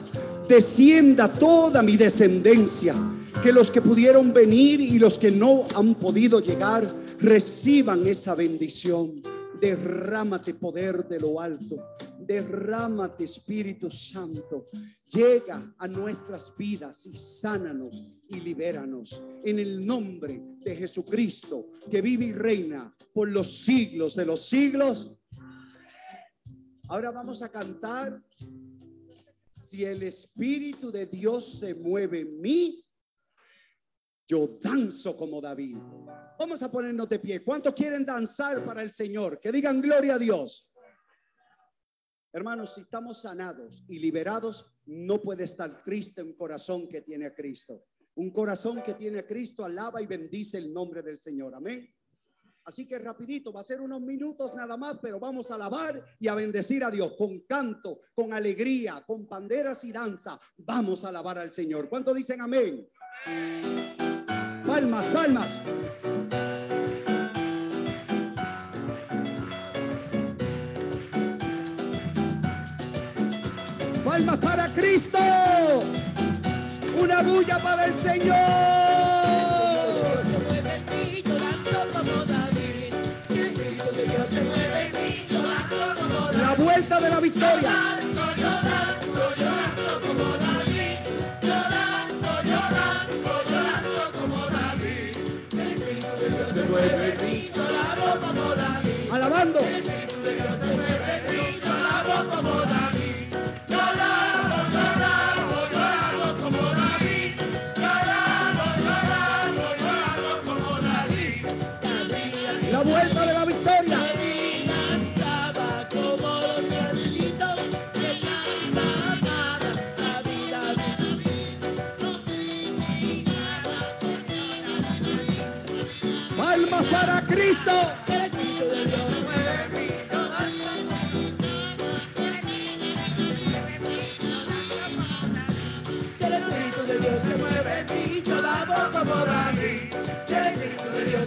descienda toda mi descendencia. Que los que pudieron venir y los que no han podido llegar reciban esa bendición. Derrámate poder de lo alto. Derrámate Espíritu Santo. Llega a nuestras vidas y sánanos y libéranos. En el nombre de Jesucristo, que vive y reina por los siglos de los siglos. Ahora vamos a cantar. Si el Espíritu de Dios se mueve en mí, yo danzo como David. Vamos a ponernos de pie. ¿Cuántos quieren danzar para el Señor? Que digan gloria a Dios. Hermanos, si estamos sanados y liberados, no puede estar triste un corazón que tiene a Cristo. Un corazón que tiene a Cristo alaba y bendice el nombre del Señor. Amén. Así que rapidito, va a ser unos minutos nada más, pero vamos a alabar y a bendecir a Dios con canto, con alegría, con panderas y danza. Vamos a alabar al Señor. ¿Cuánto dicen amén? Palmas, palmas. Palmas para Cristo. Una bulla para el Señor. Se mueve en mí, yo danzo como David. El Espíritu de Dios se mueve en mí, yo danzo como David. La vuelta de la victoria. Yo yo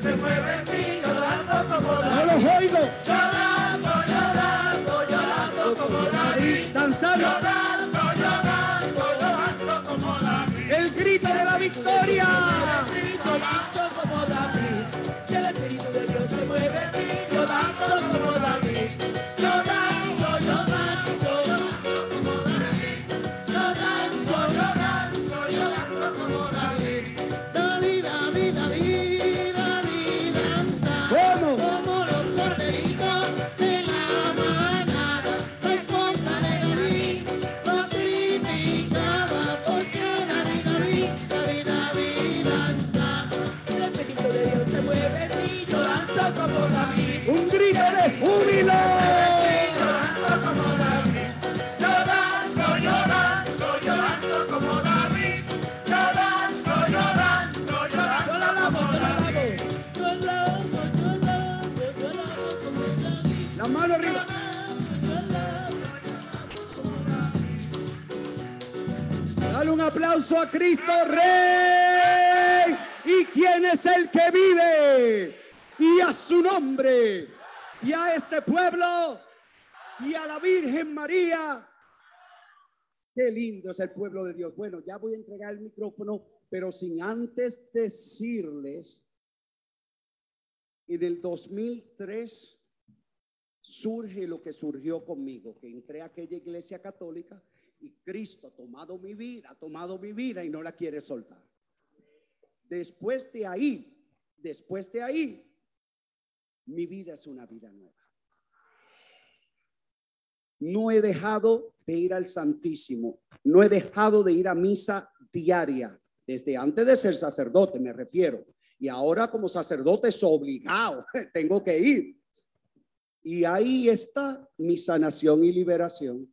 se mueve en mí, yo alabo como No los oigo. Alabo, yo alabo como David. Danzando. Yo alabo como. El grito de la victoria. Espíritu danzo como David. Si el Espíritu de Dios se mueve en mí, yo danzo como David. A Cristo Rey. ¿Y quién es el que vive? Y a su nombre. Y a este pueblo. Y a la Virgen María. Qué lindo es el pueblo de Dios. Bueno, ya voy a entregar el micrófono, pero sin antes decirles, en el 2003 surge lo que surgió conmigo, que entré a aquella iglesia católica y Cristo ha tomado mi vida, ha tomado mi vida y no la quiere soltar. Después de ahí, después de ahí, mi vida es una vida nueva. No he dejado de ir al Santísimo, no he dejado de ir a misa diaria, desde antes de ser sacerdote me refiero. Y ahora como sacerdote es obligado, tengo que ir. Y ahí está mi sanación y liberación.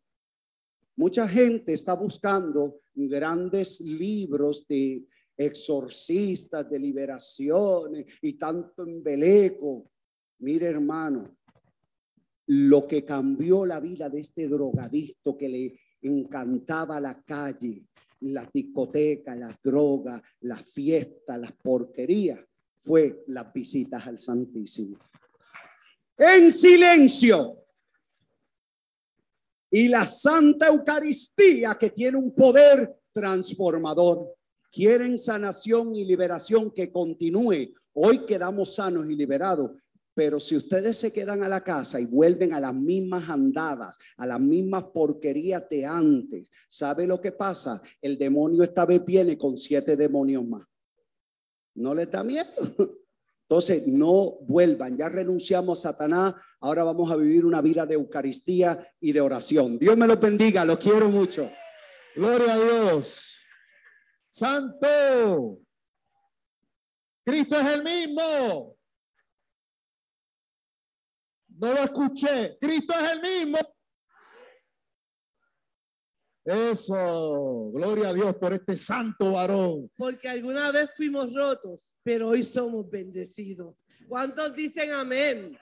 Mucha gente está buscando grandes libros de exorcistas, de liberaciones y tanto embeleco. Mire, hermano, lo que cambió la vida de este drogadicto que le encantaba la calle, las discotecas, las drogas, las fiestas, las porquerías, fue las visitas al Santísimo. En silencio. Y la Santa Eucaristía que tiene un poder transformador. Quieren sanación y liberación que continúe. Hoy quedamos sanos y liberados, pero si ustedes se quedan a la casa y vuelven a las mismas andadas, a las mismas porquerías de antes, ¿sabe lo que pasa? El demonio esta vez viene con siete demonios más. ¿No le da miedo? Entonces, no vuelvan, ya renunciamos a Satanás, ahora vamos a vivir una vida de Eucaristía y de oración. Dios me los bendiga, los quiero mucho. Gloria a Dios. Santo. Cristo es el mismo. No lo escuché. Cristo es el mismo. Eso. Gloria a Dios por este santo varón. Porque alguna vez fuimos rotos, pero hoy somos bendecidos. ¿Cuántos dicen amén?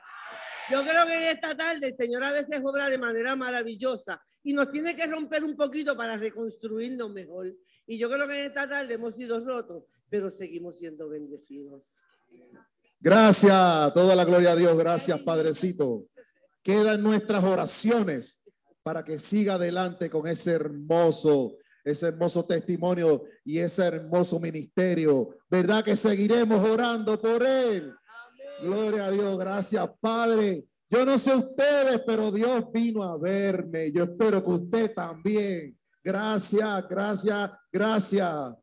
Yo creo que en esta tarde el Señor a veces obra de manera maravillosa y nos tiene que romper un poquito para reconstruirnos mejor. Y yo creo que en esta tarde hemos sido rotos, pero seguimos siendo bendecidos. Gracias. Toda la gloria a Dios. Gracias, Padrecito. Quedan nuestras oraciones para que siga adelante con ese hermoso, ese hermoso testimonio y ese hermoso ministerio. ¿Verdad que seguiremos orando por él? Gloria a Dios, gracias Padre. Yo no sé ustedes, pero Dios vino a verme. Yo espero que usted también. Gracias, gracias, gracias.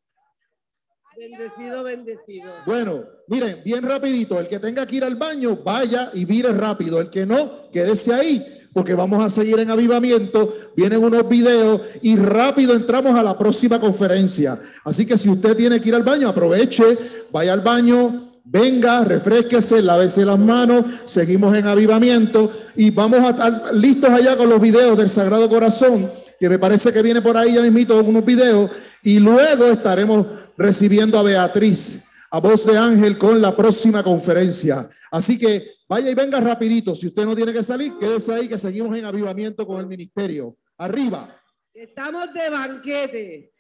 Bendecido, bendecido. Bueno, miren, bien rapidito. El que tenga que ir al baño, vaya y vire rápido. El que no, quédese ahí porque vamos a seguir en avivamiento, vienen unos videos y rápido entramos a la próxima conferencia. Así que si usted tiene que ir al baño, aproveche, vaya al baño, venga, refresquese, lávese las manos, seguimos en avivamiento y vamos a estar listos allá con los videos del Sagrado Corazón, que me parece que viene por ahí ya mismito unos videos y luego estaremos recibiendo a Beatriz, a voz de ángel con la próxima conferencia. Así que Vaya y venga rapidito. Si usted no tiene que salir, quédese ahí que seguimos en avivamiento con el ministerio. Arriba. Estamos de banquete.